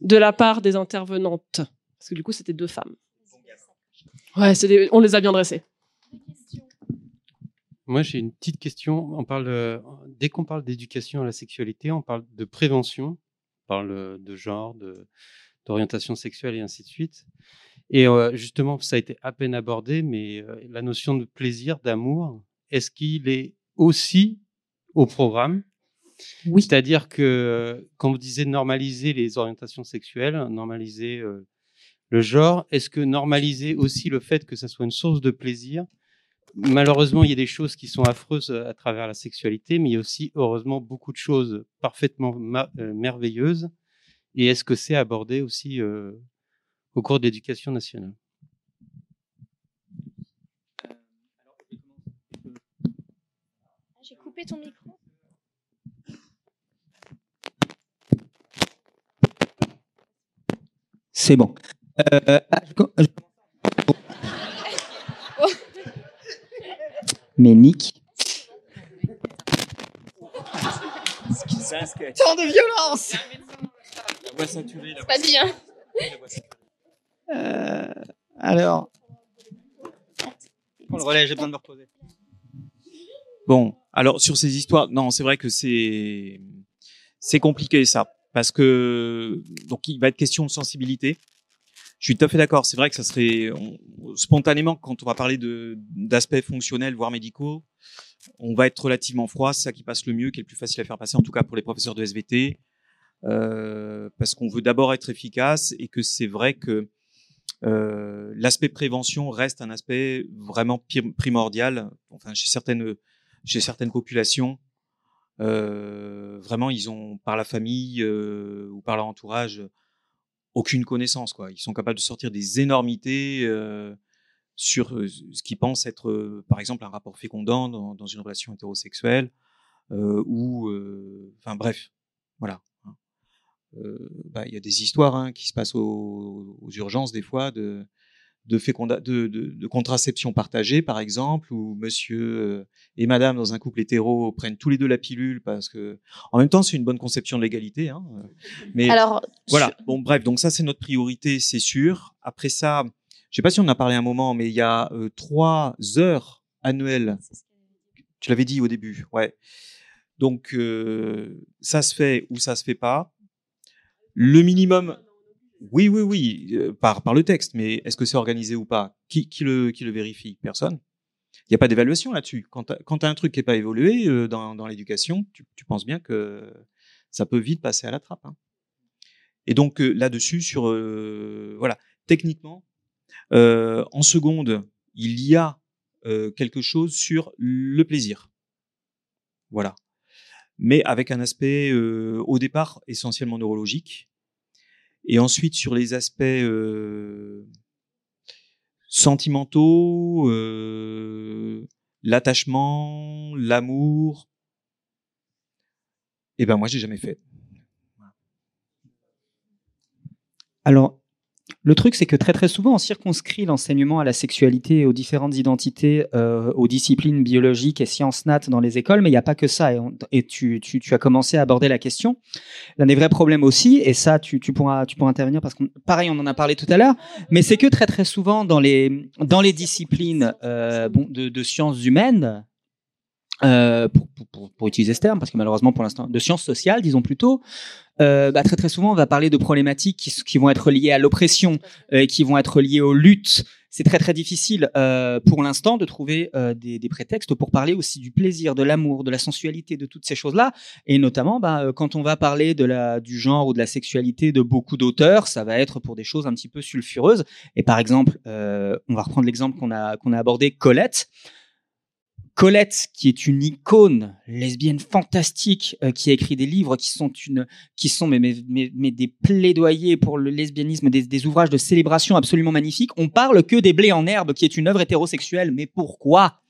de la part des intervenantes. Parce que du coup, c'était deux femmes. Ouais, des- on les a bien dressées. Moi, j'ai une petite question. On parle, euh, dès qu'on parle d'éducation à la sexualité, on parle de prévention, on parle euh, de genre, d'orientation sexuelle et ainsi de suite. Et justement, ça a été à peine abordé, mais la notion de plaisir, d'amour, est-ce qu'il est aussi au programme Oui. C'est-à-dire que euh, quand vous disiez normaliser les orientations sexuelles, normaliser euh, le genre, est-ce que normaliser aussi le fait que ça soit une source de plaisir? Malheureusement, il y a des choses qui sont affreuses à travers la sexualité, mais il y a aussi, heureusement, beaucoup de choses parfaitement euh, merveilleuses. Et est-ce que c'est abordé aussi euh, au cours d'éducation nationale? Ton micro. C'est bon. Euh, ah, je Mais Nick. Tant de violence. La voix saturée, la Pas bien. Euh, alors. Prends le relais, j'ai besoin de me reposer. Bon, alors sur ces histoires, non, c'est vrai que c'est c'est compliqué ça, parce que donc il va être question de sensibilité. Je suis tout à fait d'accord. C'est vrai que ça serait on- spontanément quand on va parler de d'aspects fonctionnels voire médicaux, on va être relativement froid, c'est ça qui passe le mieux, qui est le plus facile à faire passer, en tout cas pour les professeurs de SVT, euh, parce qu'on veut d'abord être efficace et que c'est vrai que euh, l'aspect prévention reste un aspect vraiment primordial. Enfin, chez certaines chez certaines populations, euh, vraiment, ils ont par la famille euh, ou par leur entourage aucune connaissance. Quoi. Ils sont capables de sortir des énormités euh, sur ce qu'ils pensent être, par exemple, un rapport fécondant dans, dans une relation hétérosexuelle ou, enfin bref, voilà. Hein. Bah, il y a des histoires hein, qui se passent aux, aux, urgences des fois de de, féconda, de, de, de, contraception partagée, par exemple, où monsieur et madame dans un couple hétéro prennent tous les deux la pilule parce que, en même temps, c'est une bonne conception de l'égalité. Hein. Mais Alors, voilà. Bon, bref, donc ça, c'est notre priorité, c'est sûr. Après ça, je sais pas si on en a parlé un moment, mais il y a euh, trois heures annuelles. Tu l'avais dit au début, ouais. Donc, euh, ça se fait ou ça se fait pas. Le minimum, oui, oui, oui, euh, par, par le texte, mais est-ce que c'est organisé ou pas? Qui, qui, le, qui le vérifie? Personne. Il n'y a pas d'évaluation là-dessus. Quand tu as, un truc qui n'est pas évolué euh, dans, dans l'éducation, tu, tu, penses bien que ça peut vite passer à la trappe. Hein. Et donc euh, là-dessus, sur euh, voilà, techniquement, en seconde, il y a quelque chose sur le plaisir. Voilà. Mais avec un aspect au départ essentiellement neurologique, et ensuite, sur les aspects euh, sentimentaux, euh, l'attachement, l'amour, eh ben moi, j'ai jamais fait. Alors, le truc, c'est que très très souvent, on circonscrit l'enseignement à la sexualité et aux différentes identités, euh, aux disciplines biologiques et sciences nat dans les écoles, mais il n'y a pas que ça. Et, et tu, tu, tu, as commencé à aborder la question. L'un des vrais problèmes aussi, et ça, tu, tu, pourras, tu pourras intervenir parce que, pareil, on en a parlé tout à l'heure, mais c'est que très très souvent dans les, dans les disciplines euh, bon, de, de sciences humaines, euh, pour, pour, pour, utiliser ce terme, parce que malheureusement pour l'instant, de sciences sociales, disons plutôt, euh, bah, très très souvent on va parler de problématiques qui, qui vont être liées à l'oppression, euh, qui vont être liées aux luttes. C'est très très difficile euh, pour l'instant de trouver euh, des, des, prétextes pour parler aussi du plaisir, de l'amour, de la sensualité, de toutes ces choses-là. Et notamment, bah, euh, quand on va parler de la, du genre ou de la sexualité de beaucoup d'auteurs, ça va être pour des choses un petit peu sulfureuses. Et par exemple, euh, on va reprendre l'exemple qu'on a qu'on a abordé, Colette. Colette, qui est une icône lesbienne fantastique, euh, qui a écrit des livres qui sont mais, des plaidoyers pour le lesbianisme, des, des, ouvrages de célébration absolument magnifiques. On parle que des blés en herbe, qui est une œuvre hétérosexuelle. Mais pourquoi?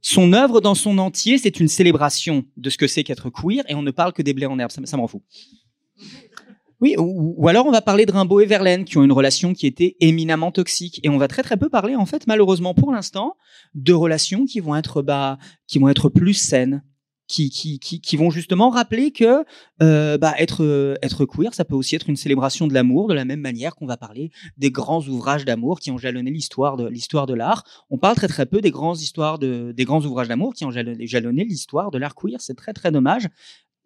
Son œuvre dans son entier, c'est une célébration de ce que c'est qu'être queer, et on ne parle que des blés en herbe. Ça, ça m'en fout. Oui, ou, ou, alors on va parler de Rimbaud et Verlaine qui ont une relation qui était éminemment toxique. Et on va très très peu parler en fait malheureusement pour l'instant de relations qui vont être bah qui vont être plus saines qui qui qui, vont justement rappeler que euh, bah être être queer ça peut aussi être une célébration de l'amour de la même manière qu'on va parler des grands ouvrages d'amour qui ont jalonné l'histoire de l'histoire de l'art. On parle très très peu des grands histoires de des grands ouvrages d'amour qui ont jalonné, jalonné l'histoire de l'art queer. C'est très très dommage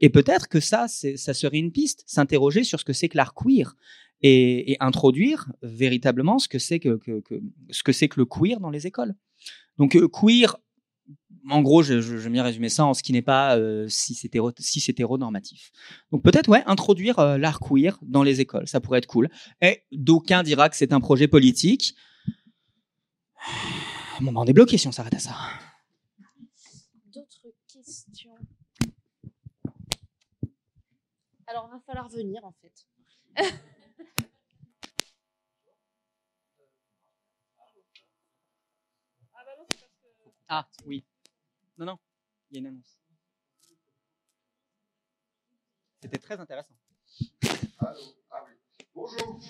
et peut-être que ça, ça serait une piste, s'interroger sur ce que c'est que l'art queer et, introduire véritablement ce que c'est que, le queer dans les écoles. Donc euh, queer, en gros, je, je, je vais bien résumer ça en ce qui n'est pas euh, si c'est hétéro, si hétéronormatif. Donc peut-être ouais, introduire euh, l'art queer dans les écoles, ça pourrait être cool. Et d'aucuns dira que c'est un projet politique. Bon, ben on est bloqué si on s'arrête à ça. D'autres questions alors, il va falloir venir, en fait. ah, oui. Non, non, il y a une annonce. C'était très intéressant. Allô ah oui. Bonjour.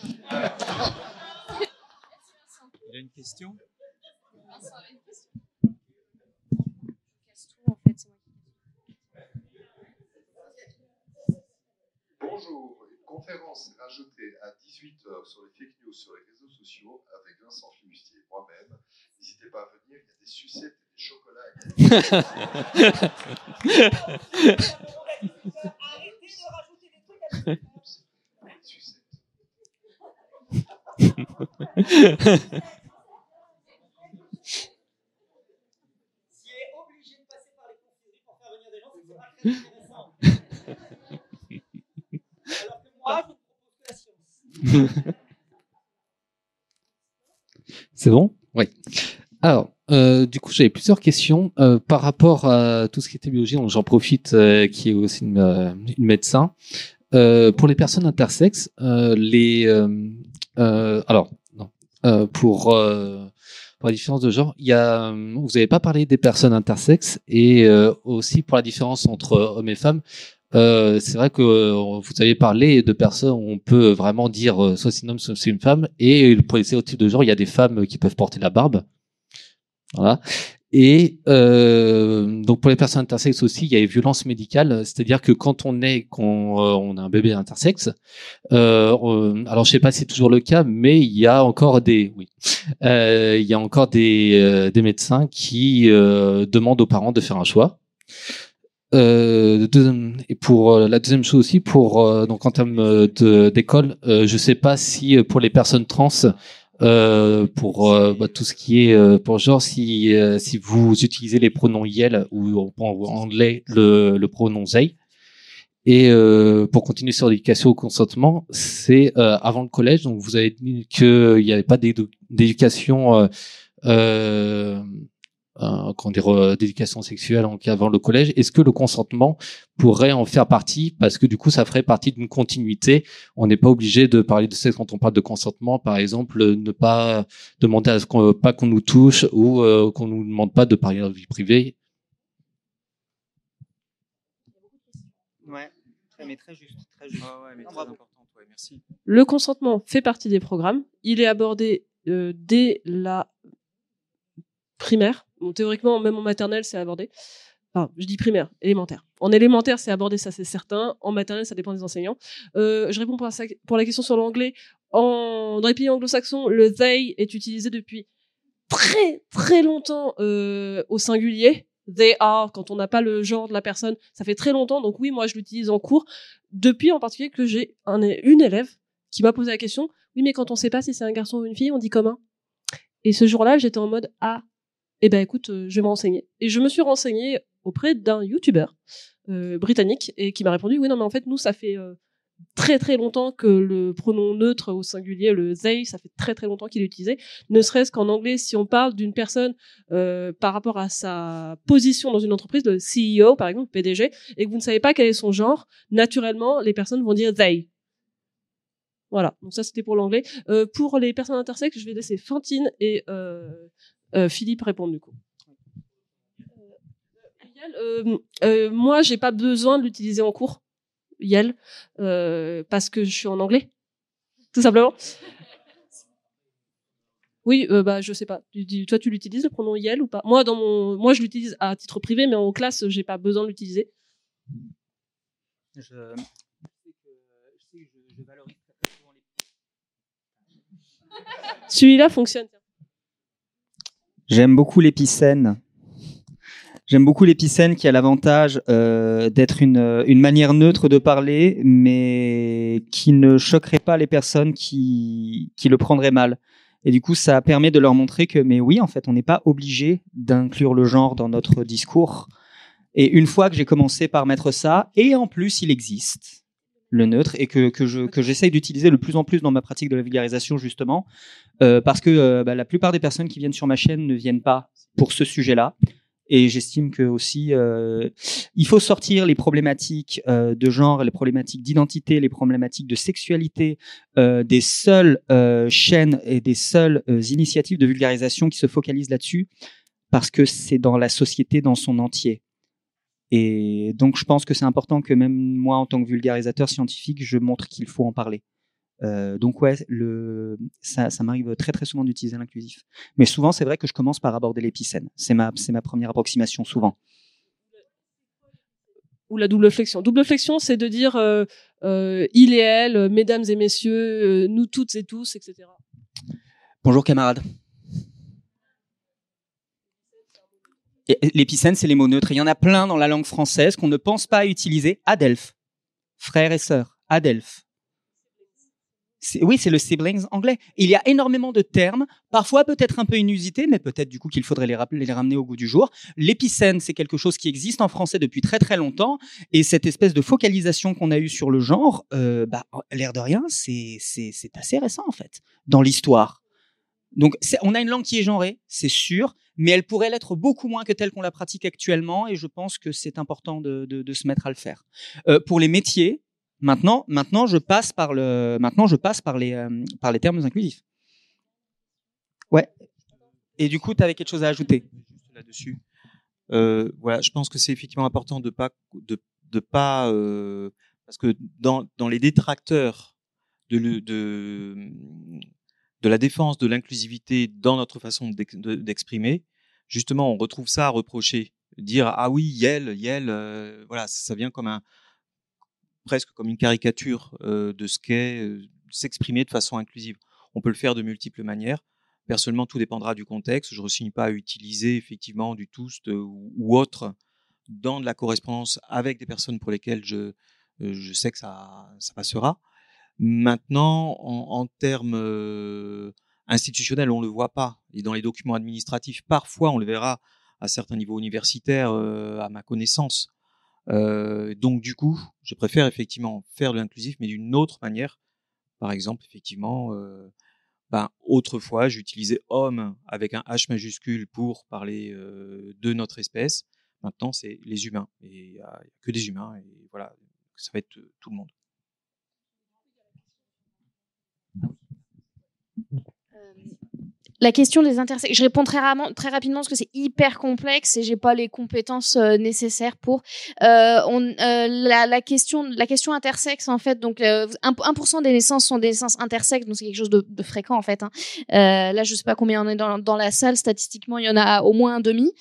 Il a une question? Vincent avait une question. Casse tout, en fait, c'est moi Bonjour, une conférence est rajoutée à 18h sur les fake news sur les réseaux sociaux avec Vincent Flibustier et moi-même. N'hésitez pas à venir, il y a des sucettes et des chocolats. Arrêtez de rajouter des trucs à la Des C'est bon? Oui. Alors, euh, du coup, j'avais plusieurs questions euh, par rapport à tout ce qui était biologie. Donc, j'en profite, euh, qui est aussi une, une médecin. Euh, pour les personnes intersexes, euh, les alors non, pour pour la différence de genre, il y a, vous n'avez pas parlé des personnes intersexes et aussi pour la différence entre hommes et femmes. Euh, c'est vrai que vous avez parlé de personnes où on peut vraiment dire soit c'est un homme, soit c'est une femme. Et pour les stéréotypes de genre, il y a des femmes qui peuvent porter la barbe. Voilà. Et euh, donc pour les personnes intersexes aussi, il y a les violences médicales, c'est-à-dire que quand on est, qu'on euh, on a un bébé intersexe, euh, alors je sais pas si c'est toujours le cas, mais il y a encore des, oui, euh, il y a encore des, euh, des médecins qui demandent aux parents de faire un choix. Euh, et pour la deuxième chose aussi, pour donc en termes d'école, je sais pas si pour les personnes trans, euh, pour euh, bah, tout ce qui est euh, pour genre si si vous utilisez les pronoms yel ou en anglais le, le pronom they. Et pour continuer sur l'éducation au consentement c'est avant le collège donc vous avez dit qu'il n'y avait pas d'éducation euh, euh, euh, d'éducation sexuelle en avant le collège, est-ce que le consentement pourrait en faire partie? Parce que du coup, ça ferait partie d'une continuité. On n'est pas obligé de parler de sexe quand on parle de consentement. Par exemple, ne pas demander à ce qu'on pas qu'on nous touche ou euh, qu'on nous demande pas de parler de la vie privée. Ouais, très, mais très juste. Très juste. ouais, mais très important. Ouais, merci. Le consentement fait partie des programmes. Il est abordé euh, dès la primaire. Théoriquement, même en maternelle, c'est abordé. Enfin, je dis primaire, élémentaire. En élémentaire, c'est abordé, ça c'est certain. En maternelle, ça dépend des enseignants. Euh, je réponds pour la, question sur l'anglais. En, dans les pays anglo-saxons, le they est utilisé depuis très très longtemps euh, au singulier. They are, quand on n'a pas le genre de la personne, ça fait très longtemps. Donc oui, moi je l'utilise en cours. Depuis en particulier que j'ai un, une élève qui m'a posé la question. Oui, mais quand on sait pas si c'est un garçon ou une fille, on dit comment? Et ce jour-là, j'étais en mode ah eh ben écoute, euh, je vais me renseigner. Et je me suis renseignée auprès d'un YouTuber euh, britannique et qui m'a répondu oui non mais en fait nous ça fait euh, très très longtemps que le pronom neutre au singulier, le they, ça fait très très longtemps qu'il est utilisé. Ne serait-ce qu'en anglais, si on parle d'une personne par rapport à sa position dans une entreprise, de CEO par exemple, PDG, et que vous ne savez pas quel est son genre, naturellement les personnes vont dire they. Voilà, donc ça c'était pour l'anglais. Pour les personnes intersexes, je vais laisser Fantine et Philippe répond du coup. Euh, euh, moi, j'ai pas besoin de l'utiliser en cours, Yel, euh, parce que je suis en anglais, tout simplement. Oui, euh, bah je sais pas. toi, tu l'utilises le pronom Yel ou pas? Moi, dans mon, moi, je l'utilise à titre privé, mais en classe, j'ai pas besoin de l'utiliser. Je... je Celui-là fonctionne. J'aime beaucoup l'épicène. J'aime beaucoup l'épicène qui a l'avantage euh, d'être une, une manière neutre de parler, mais qui ne choquerait pas les personnes qui, qui le prendraient mal. Et du coup, ça permet de leur montrer que, mais oui, en fait, on n'est pas obligé d'inclure le genre dans notre discours. Et une fois que j'ai commencé par mettre ça, et en plus, il existe le neutre et que, que je que j'essaye d'utiliser le plus en plus dans ma pratique de la vulgarisation justement euh, parce que euh, bah, la plupart des personnes qui viennent sur ma chaîne ne viennent pas pour ce sujet-là et j'estime que aussi euh, il faut sortir les problématiques euh, de genre, les problématiques d'identité, les problématiques de sexualité des seules chaînes et des seules initiatives de vulgarisation qui se focalisent là-dessus parce que c'est dans la société dans son entier. Et donc, je pense que c'est important que même moi, en tant que vulgarisateur scientifique, je montre qu'il faut en parler. Euh, donc ouais, le, ça, ça m'arrive très très souvent d'utiliser l'inclusif. Mais souvent, c'est vrai que je commence par aborder l'épicène. C'est ma, c'est ma première approximation souvent. Ou la double flexion. Double flexion, c'est de dire euh, euh, il et elle, mesdames et messieurs, euh, nous toutes et tous, etc. Bonjour camarades. L'épicène, c'est les mots neutres. il y en a plein dans la langue française qu'on ne pense pas utiliser. Adelphes, frères et sœurs, Adelphes. Oui, c'est le siblings anglais. Il y a énormément de termes, parfois peut-être un peu inusités, mais peut-être du coup qu'il faudrait les, les ramener au goût du jour. L'épicène, c'est quelque chose qui existe en français depuis très très longtemps, et cette espèce de focalisation qu'on a eue sur le genre, euh, bah, l'air de rien, c'est assez récent en fait dans l'histoire. Donc on a une langue qui est genrée, c'est sûr, mais elle pourrait l'être beaucoup moins que telle qu'on la pratique actuellement, et je pense que c'est important de se mettre à le faire. Euh, pour les métiers, Maintenant, maintenant, je passe par le, maintenant, je passe par les, euh, par les termes inclusifs. Ouais. Et du coup, tu avais quelque chose à ajouter? Là-dessus. Euh, voilà, je pense que c'est effectivement important de pas, de, de pas, euh, parce que dans, dans les détracteurs de, de, de la défense de l'inclusivité dans notre façon d'ex- de- d'exprimer, justement, on retrouve ça à reprocher. Dire ah oui, Yel, Yel, voilà, ça vient comme un presque comme une caricature euh, de ce qu'est euh, s'exprimer de façon inclusive. On peut le faire de multiples manières. Personnellement, tout dépendra du contexte. Je ne resigne pas à utiliser effectivement du toast euh, ou, autre dans de la correspondance avec des personnes pour lesquelles je, je sais que ça, ça passera. Maintenant, en, termes institutionnels, on le voit pas. Et dans les documents administratifs, parfois, on le verra à certains niveaux universitaires, à ma connaissance. Euh, donc, du coup, je préfère effectivement faire de l'inclusif, mais d'une autre manière. Par exemple, effectivement, euh, ben, autrefois, j'utilisais homme avec un H majuscule pour parler euh, de notre espèce. Maintenant, c'est les humains. Et il a, que des humains. Et voilà, ça va être tout le monde. La question des intersections, je réponds très, rapidement parce que c'est hyper complexe et j'ai pas les compétences euh, nécessaires pour. Euh, on, euh, la, la question, la question intersexe en fait, donc euh, 1%, 1% des naissances sont des naissances intersexes, donc c'est quelque chose de, de fréquent en fait. Hein. Euh, là, je sais pas combien on est dans, dans la salle, statistiquement, il y en a au moins un demi.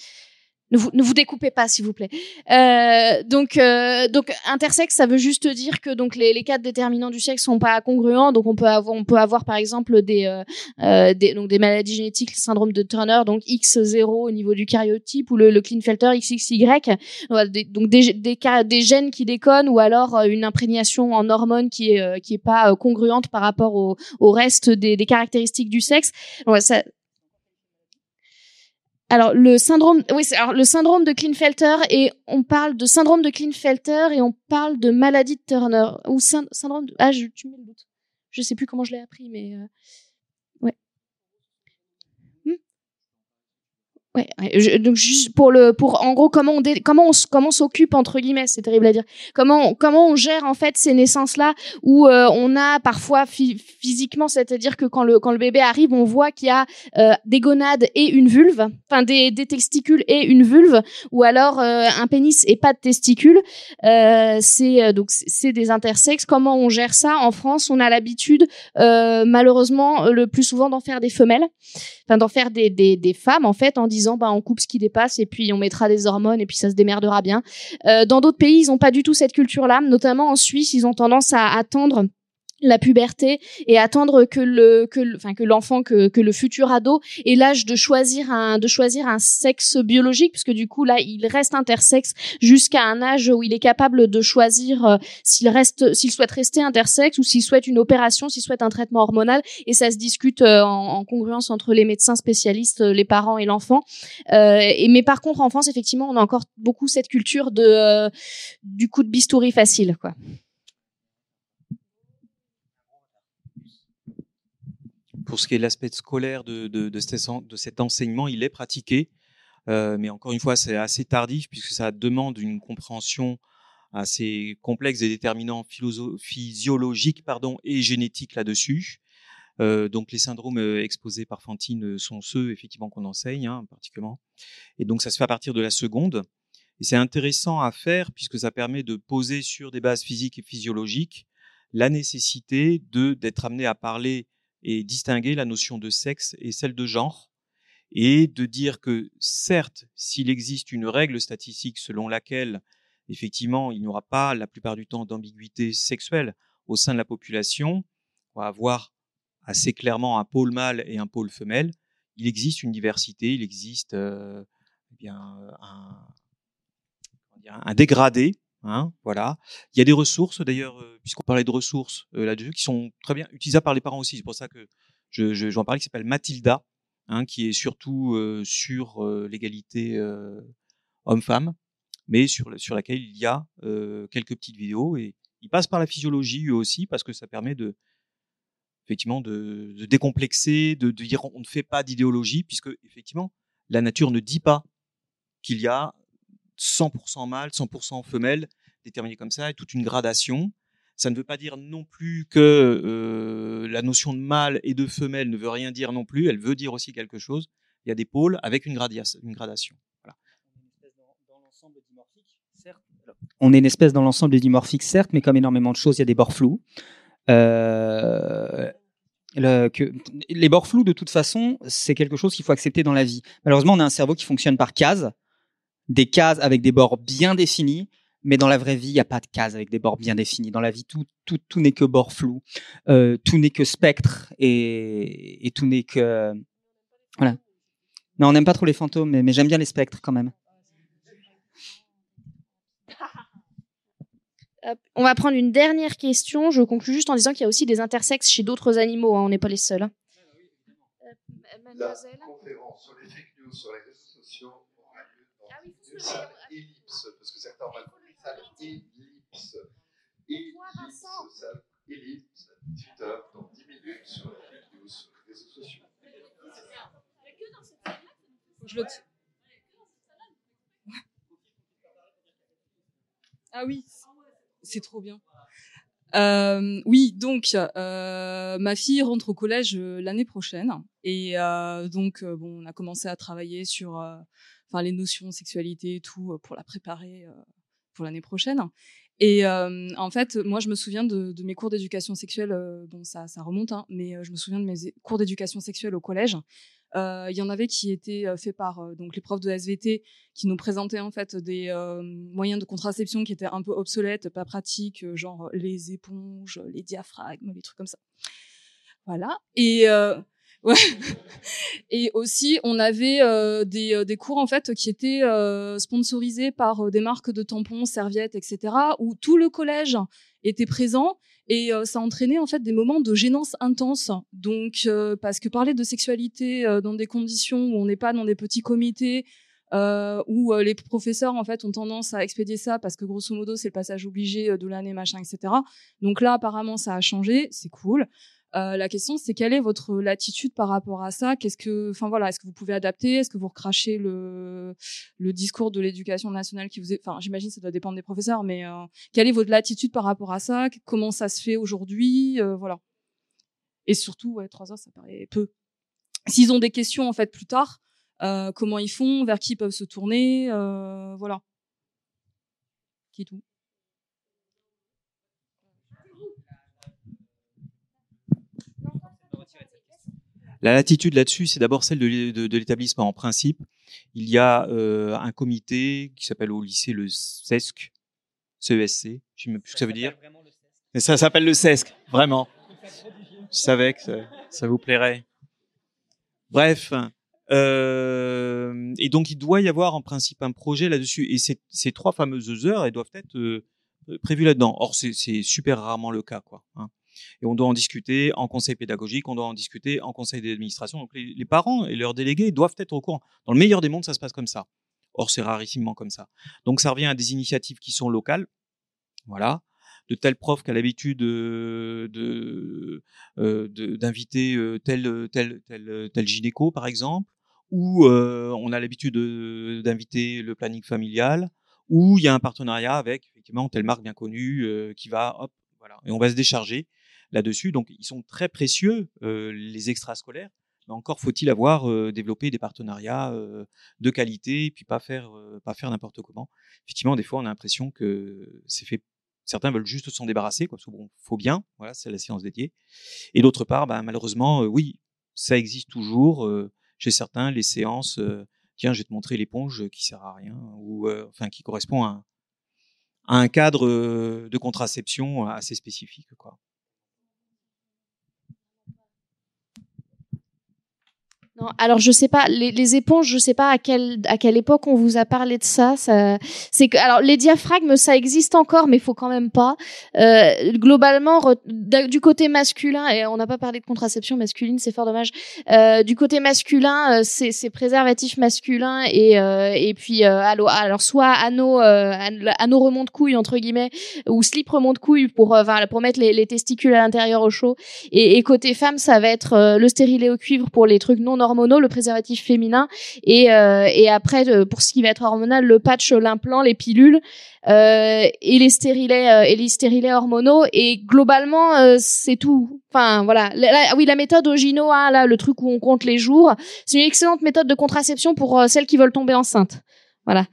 Ne vous, ne vous découpez pas, s'il vous plaît. Euh, donc, euh, donc intersexe, ça veut juste dire que donc les, les quatre déterminants du sexe sont pas congruents. Donc, on peut avoir, on peut avoir par exemple des, euh, euh, des donc des maladies génétiques, le syndrome de Turner, donc X0 au niveau du karyotype ou le, le Klinefelter XXY. Donc des, des, des gènes qui déconnent ou alors euh, une imprégnation en hormones qui est euh, qui est pas congruente par rapport au, au reste des, des caractéristiques du sexe. Donc, ça, alors le syndrome, oui, alors le syndrome de Klinefelter et on parle de syndrome de Klinefelter et on parle de maladie de Turner ou syn- syndrome. De, ah, je, tu mets le doute. Je sais plus comment je l'ai appris, mais euh, ouais. Hmm. Donc juste pour le pour en gros comment on comment comment s'occupe entre guillemets c'est terrible à dire. Comment comment on gère en fait ces naissances là où euh, on a parfois phy- physiquement c'est-à-dire que quand le quand le bébé arrive on voit qu'il y a euh, des gonades et une vulve enfin des, des testicules et une vulve ou alors euh, un pénis et pas de testicules. C'est donc c'est- des intersexes. Comment on gère ça? En France on a l'habitude malheureusement le plus souvent d'en faire des femelles enfin d'en faire des, des, des femmes en fait en disant bah on coupe ce qui dépasse et puis on mettra des hormones et puis ça se démerdera bien. Euh, dans d'autres pays ils ont pas du tout cette culture là, notamment en Suisse ils ont tendance à attendre la puberté et attendre que le que enfin que l'enfant que que le futur ado ait l'âge de choisir un de choisir un sexe biologique puisque du coup là il reste intersexe jusqu'à un âge où il est capable de choisir euh, s'il reste s'il souhaite rester intersexe ou s'il souhaite une opération s'il souhaite un traitement hormonal. Et ça se discute euh, en, en congruence entre les médecins spécialistes euh, les parents et l'enfant. Euh, et mais par contre en France effectivement on a encore beaucoup cette culture de du coup de bistouri facile quoi Pour ce qui est de l'aspect scolaire de, de, de, cet, enseignement, il est pratiqué, euh, mais encore une fois, c'est assez tardif puisque ça demande une compréhension assez complexe des déterminants physiologiques pardon, et génétiques là-dessus. Euh, donc les syndromes euh, exposés par Fantine sont ceux effectivement qu'on enseigne hein, particulièrement. Et donc ça se fait à partir de la seconde. Et c'est intéressant à faire puisque ça permet de poser sur des bases physiques et physiologiques la nécessité d'être amené à parler et distinguer la notion de sexe et celle de genre, et de dire que certes, s'il existe une règle statistique selon laquelle effectivement il n'y aura pas la plupart du temps d'ambiguïté sexuelle au sein de la population, on va avoir assez clairement un pôle mâle et un pôle femelle, il existe une diversité, il existe euh, eh bien un, dégradé Hein, voilà. Il y a des ressources, d'ailleurs, euh, puisqu'on parlait de ressources euh, là-dessus, qui sont très bien utilisables par les parents aussi. C'est pour ça que je, je, j'en parlais, qui s'appelle Mathilda, hein, qui est surtout euh, sur l'égalité homme-femme, mais sur, laquelle il y a quelques petites vidéos. Et il passe par la physiologie eux aussi, parce que ça permet de effectivement de, de décomplexer, de, de dire on ne fait pas d'idéologie, puisque effectivement la nature ne dit pas qu'il y a 100% mâle, 100% femelle, déterminé comme ça, et toute une gradation. Ça ne veut pas dire non plus que euh, la notion de mâle et de femelle ne veut rien dire non plus. Elle veut dire aussi quelque chose. Il y a des pôles avec une, gradation. On est une espèce dans l'ensemble des dimorphiques, certes, mais comme énormément de choses, il y a des bords flous. Euh, les bords flous, de toute façon, c'est quelque chose qu'il faut accepter dans la vie. Malheureusement, on a un cerveau qui fonctionne par cases, des cases avec des bords bien définis, mais dans la vraie vie, il n'y a pas de cases avec des bords bien définis. Dans la vie, tout, tout, tout n'est que bord flou, euh, tout n'est que spectre, et, et tout n'est que... Voilà. Non, on n'aime pas trop les fantômes, mais, mais j'aime bien les spectres quand même. On va prendre une dernière question. Je conclue juste en disant qu'il y a aussi des intersexes chez d'autres animaux. hein. On n'est pas les seuls. hein. Euh, La mademoiselle conférence sur les fake news sur les réseaux sociaux aura lieu dans Ah oui, une salle ellipse, parce que certains ont mal compris, salle ellipse. Ellipse, salle ellipse, 18h, dans 10 minutes sur les réseaux sociaux. Faut que je le Ah oui, c'est trop bien. Euh, oui, donc euh, ma fille rentre au collège euh, l'année prochaine et euh, donc euh, bon, on a commencé à travailler sur enfin les notions sexualité et tout euh, pour la préparer euh, pour l'année prochaine. Et euh, en fait, moi, je me souviens de, mes cours d'éducation sexuelle. euh, bon, ça, ça remonte, hein, mais euh, je me souviens de mes cours d'éducation sexuelle au collège. Il y en avait qui étaient faits par donc les profs de SVT qui nous présentaient en fait des moyens de contraception qui étaient un peu obsolètes, pas pratiques, genre les éponges, les diaphragmes, les trucs comme ça. Voilà. Et Et aussi, on avait euh, des, euh, des cours en fait qui étaient euh, sponsorisés par des marques de tampons, serviettes, etc. Où tout le collège était présent et ça entraînait en fait des moments de gênance intense. Donc, parce que parler de sexualité dans des conditions où on n'est pas dans des petits comités, où les professeurs en fait ont tendance à expédier ça parce que grosso modo c'est le passage obligé de l'année machin etc. Donc là apparemment ça a changé, c'est cool. Euh, la question c'est quelle est votre latitude par rapport à ça? Qu'est-ce que, enfin voilà, est-ce que vous pouvez adapter? Est-ce que vous recrachez le le discours de l'éducation nationale qui vous est, enfin j'imagine ça doit dépendre des professeurs, mais euh, quelle est votre latitude par rapport à ça? Comment ça se fait aujourd'hui? Euh, Voilà. Et surtout, ouais, trois heures ça paraît peu. S'ils ont des questions en fait plus tard, euh, comment ils font, vers qui ils peuvent se tourner, euh, voilà. Qui tout. La latitude là-dessus, c'est d'abord celle de, l'é- de- de l'établissement. En principe, il y a euh, un comité qui s'appelle au lycée le CESC, CESC, je sais même plus ce que ça veut dire. Mais ça s'appelle le CESC, vraiment. Je savais que ça, vous plairait. Bref, euh, et donc il doit y avoir en principe un projet là-dessus. Et ces, trois fameuses heures, elles doivent être euh, prévues là-dedans. Or, c'est c'est super rarement le cas, quoi. hein. Et on doit en discuter en conseil pédagogique, on doit en discuter en conseil d'administration. Donc les, parents et leurs délégués doivent être au courant. Dans le meilleur des mondes, ça se passe comme ça. Or, c'est rarissimement comme ça. Donc ça revient à des initiatives qui sont locales. Voilà. De tel prof qui a l'habitude euh, de euh, de- d'inviter euh, tel tel tel gynéco par exemple, ou on a l'habitude de- d'inviter le planning familial, ou il y a un partenariat avec effectivement telle marque bien connue qui va hop voilà et on va se décharger là-dessus. Donc ils sont très précieux euh, les extrascolaires. Mais encore faut-il avoir euh, développé des partenariats euh, de qualité et puis pas faire pas faire n'importe comment. Effectivement, des fois on a l'impression que c'est fait certains veulent juste s'en débarrasser, quoi, parce que bon, faut bien, voilà, c'est la séance dédiée. Et d'autre part, bah, malheureusement, oui, ça existe toujours. euh, chez certains, les séances, euh, tiens, je vais te montrer l'éponge qui sert à rien, ou enfin qui correspond à un, à un cadre de contraception assez spécifique, quoi. Alors je sais pas les, les éponges, je sais pas à quelle à quelle époque on vous a parlé de ça. ça c'est que alors les diaphragmes ça existe encore, mais faut quand même pas. Euh, globalement, du côté masculin et on n'a pas parlé de contraception masculine, c'est fort dommage. Euh, du côté masculin, euh, c'est c'est préservatif masculin et euh, et puis euh, allo- alors soit anneau euh, an- anneau remonte couille entre guillemets ou slip remonte couille pour euh, enfin, pour mettre les, les testicules à l'intérieur au chaud. Et, et côté femme, ça va être euh, le stérilet au cuivre pour les trucs non hormonaux, le préservatif féminin, et, euh, et après euh, pour ce qui va être hormonal, le patch, l'implant, les pilules euh, et les stérilets euh, et les stérilets hormonaux. Et globalement, euh, c'est tout. Enfin voilà. La- la- oui, la méthode Ogino, hein, là, le truc où on compte les jours, c'est une excellente méthode de contraception pour euh, celles qui veulent tomber enceinte. Voilà.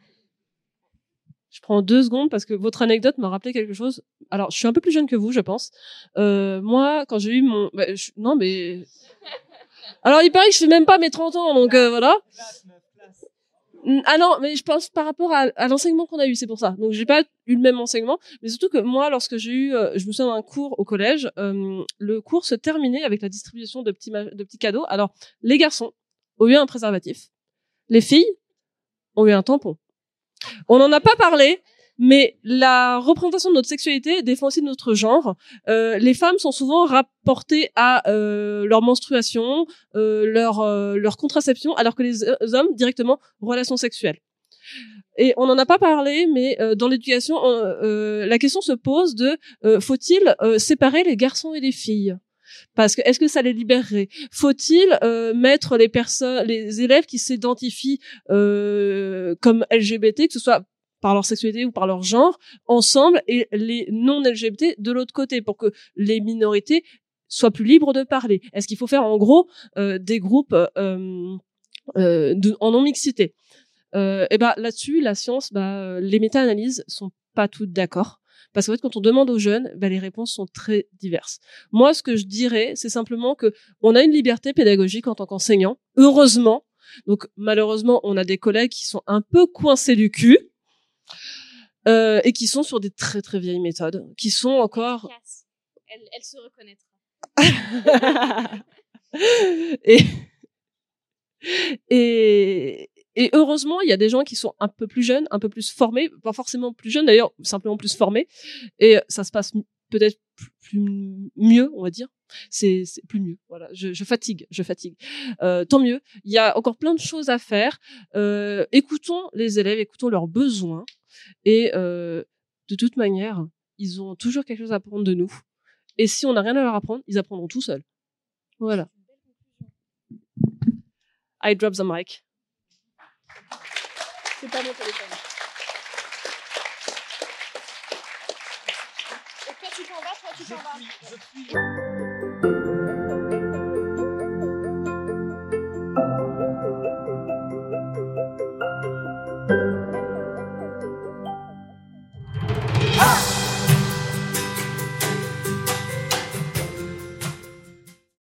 Je prends deux secondes parce que votre anecdote m'a rappelé quelque chose. Alors, je suis un peu plus jeune que vous, je pense. Euh, moi, quand j'ai eu mon... bah, Non, mais... Alors, il paraît que je fais même pas mes 30 ans, donc euh, voilà. Ah non, mais je pense par rapport à, l'enseignement qu'on a eu, c'est pour ça. Donc, j'ai pas eu le même enseignement, mais surtout que moi, lorsque j'ai eu... euh, je me souviens d'un cours au collège, euh, le cours se terminait avec la distribution de petits, de petits cadeaux. Alors, les garçons ont eu un préservatif. Les filles ont eu un tampon. On n'en a pas parlé, mais la représentation de notre sexualité défend aussi notre genre. Euh, les femmes sont souvent rapportées à euh, leur menstruation, euh, leur euh, leur contraception, alors que les hommes directement relations sexuelles. Et on n'en a pas parlé, mais euh, dans l'éducation, euh, la question se pose de faut-il séparer les garçons et les filles? Parce que est-ce que ça les libérerait? Faut-il euh, mettre les personnes, les élèves qui s'identifient euh, comme LGBT, que ce soit par leur sexualité ou par leur genre, ensemble et les non LGBT de l'autre côté pour que les minorités soient plus libres de parler Est-ce qu'il faut faire en gros euh, des groupes euh, euh, en non mixité Et ben là-dessus, la science, bah, les méta-analyses sont pas toutes d'accord. Parce qu'en fait, quand on demande aux jeunes, bah, les réponses sont très diverses. Moi, ce que je dirais, c'est simplement que on a une liberté pédagogique en tant qu'enseignant, heureusement. Donc, malheureusement, on a des collègues qui sont un peu coincés du cul euh, et qui sont sur des très très vieilles méthodes, qui sont encore Elle, elle se reconnaîtra. et, et, et heureusement, il y a des gens qui sont un peu plus jeunes, un peu plus formés, pas forcément plus jeunes d'ailleurs, simplement plus formés, et ça se passe peut-être plus, mieux, on va dire. C'est plus mieux. Voilà, je, je fatigue, je fatigue. Euh, tant mieux. Il y a encore plein de choses à faire. Euh, écoutons les élèves, écoutons leurs besoins, et euh, de toute manière, ils ont toujours quelque chose à apprendre de nous. Et si on n'a rien à leur apprendre, ils apprendront tout seuls. Voilà. I drop the mic. C'est pas mon téléphone. Toi, tu t'en vas, toi,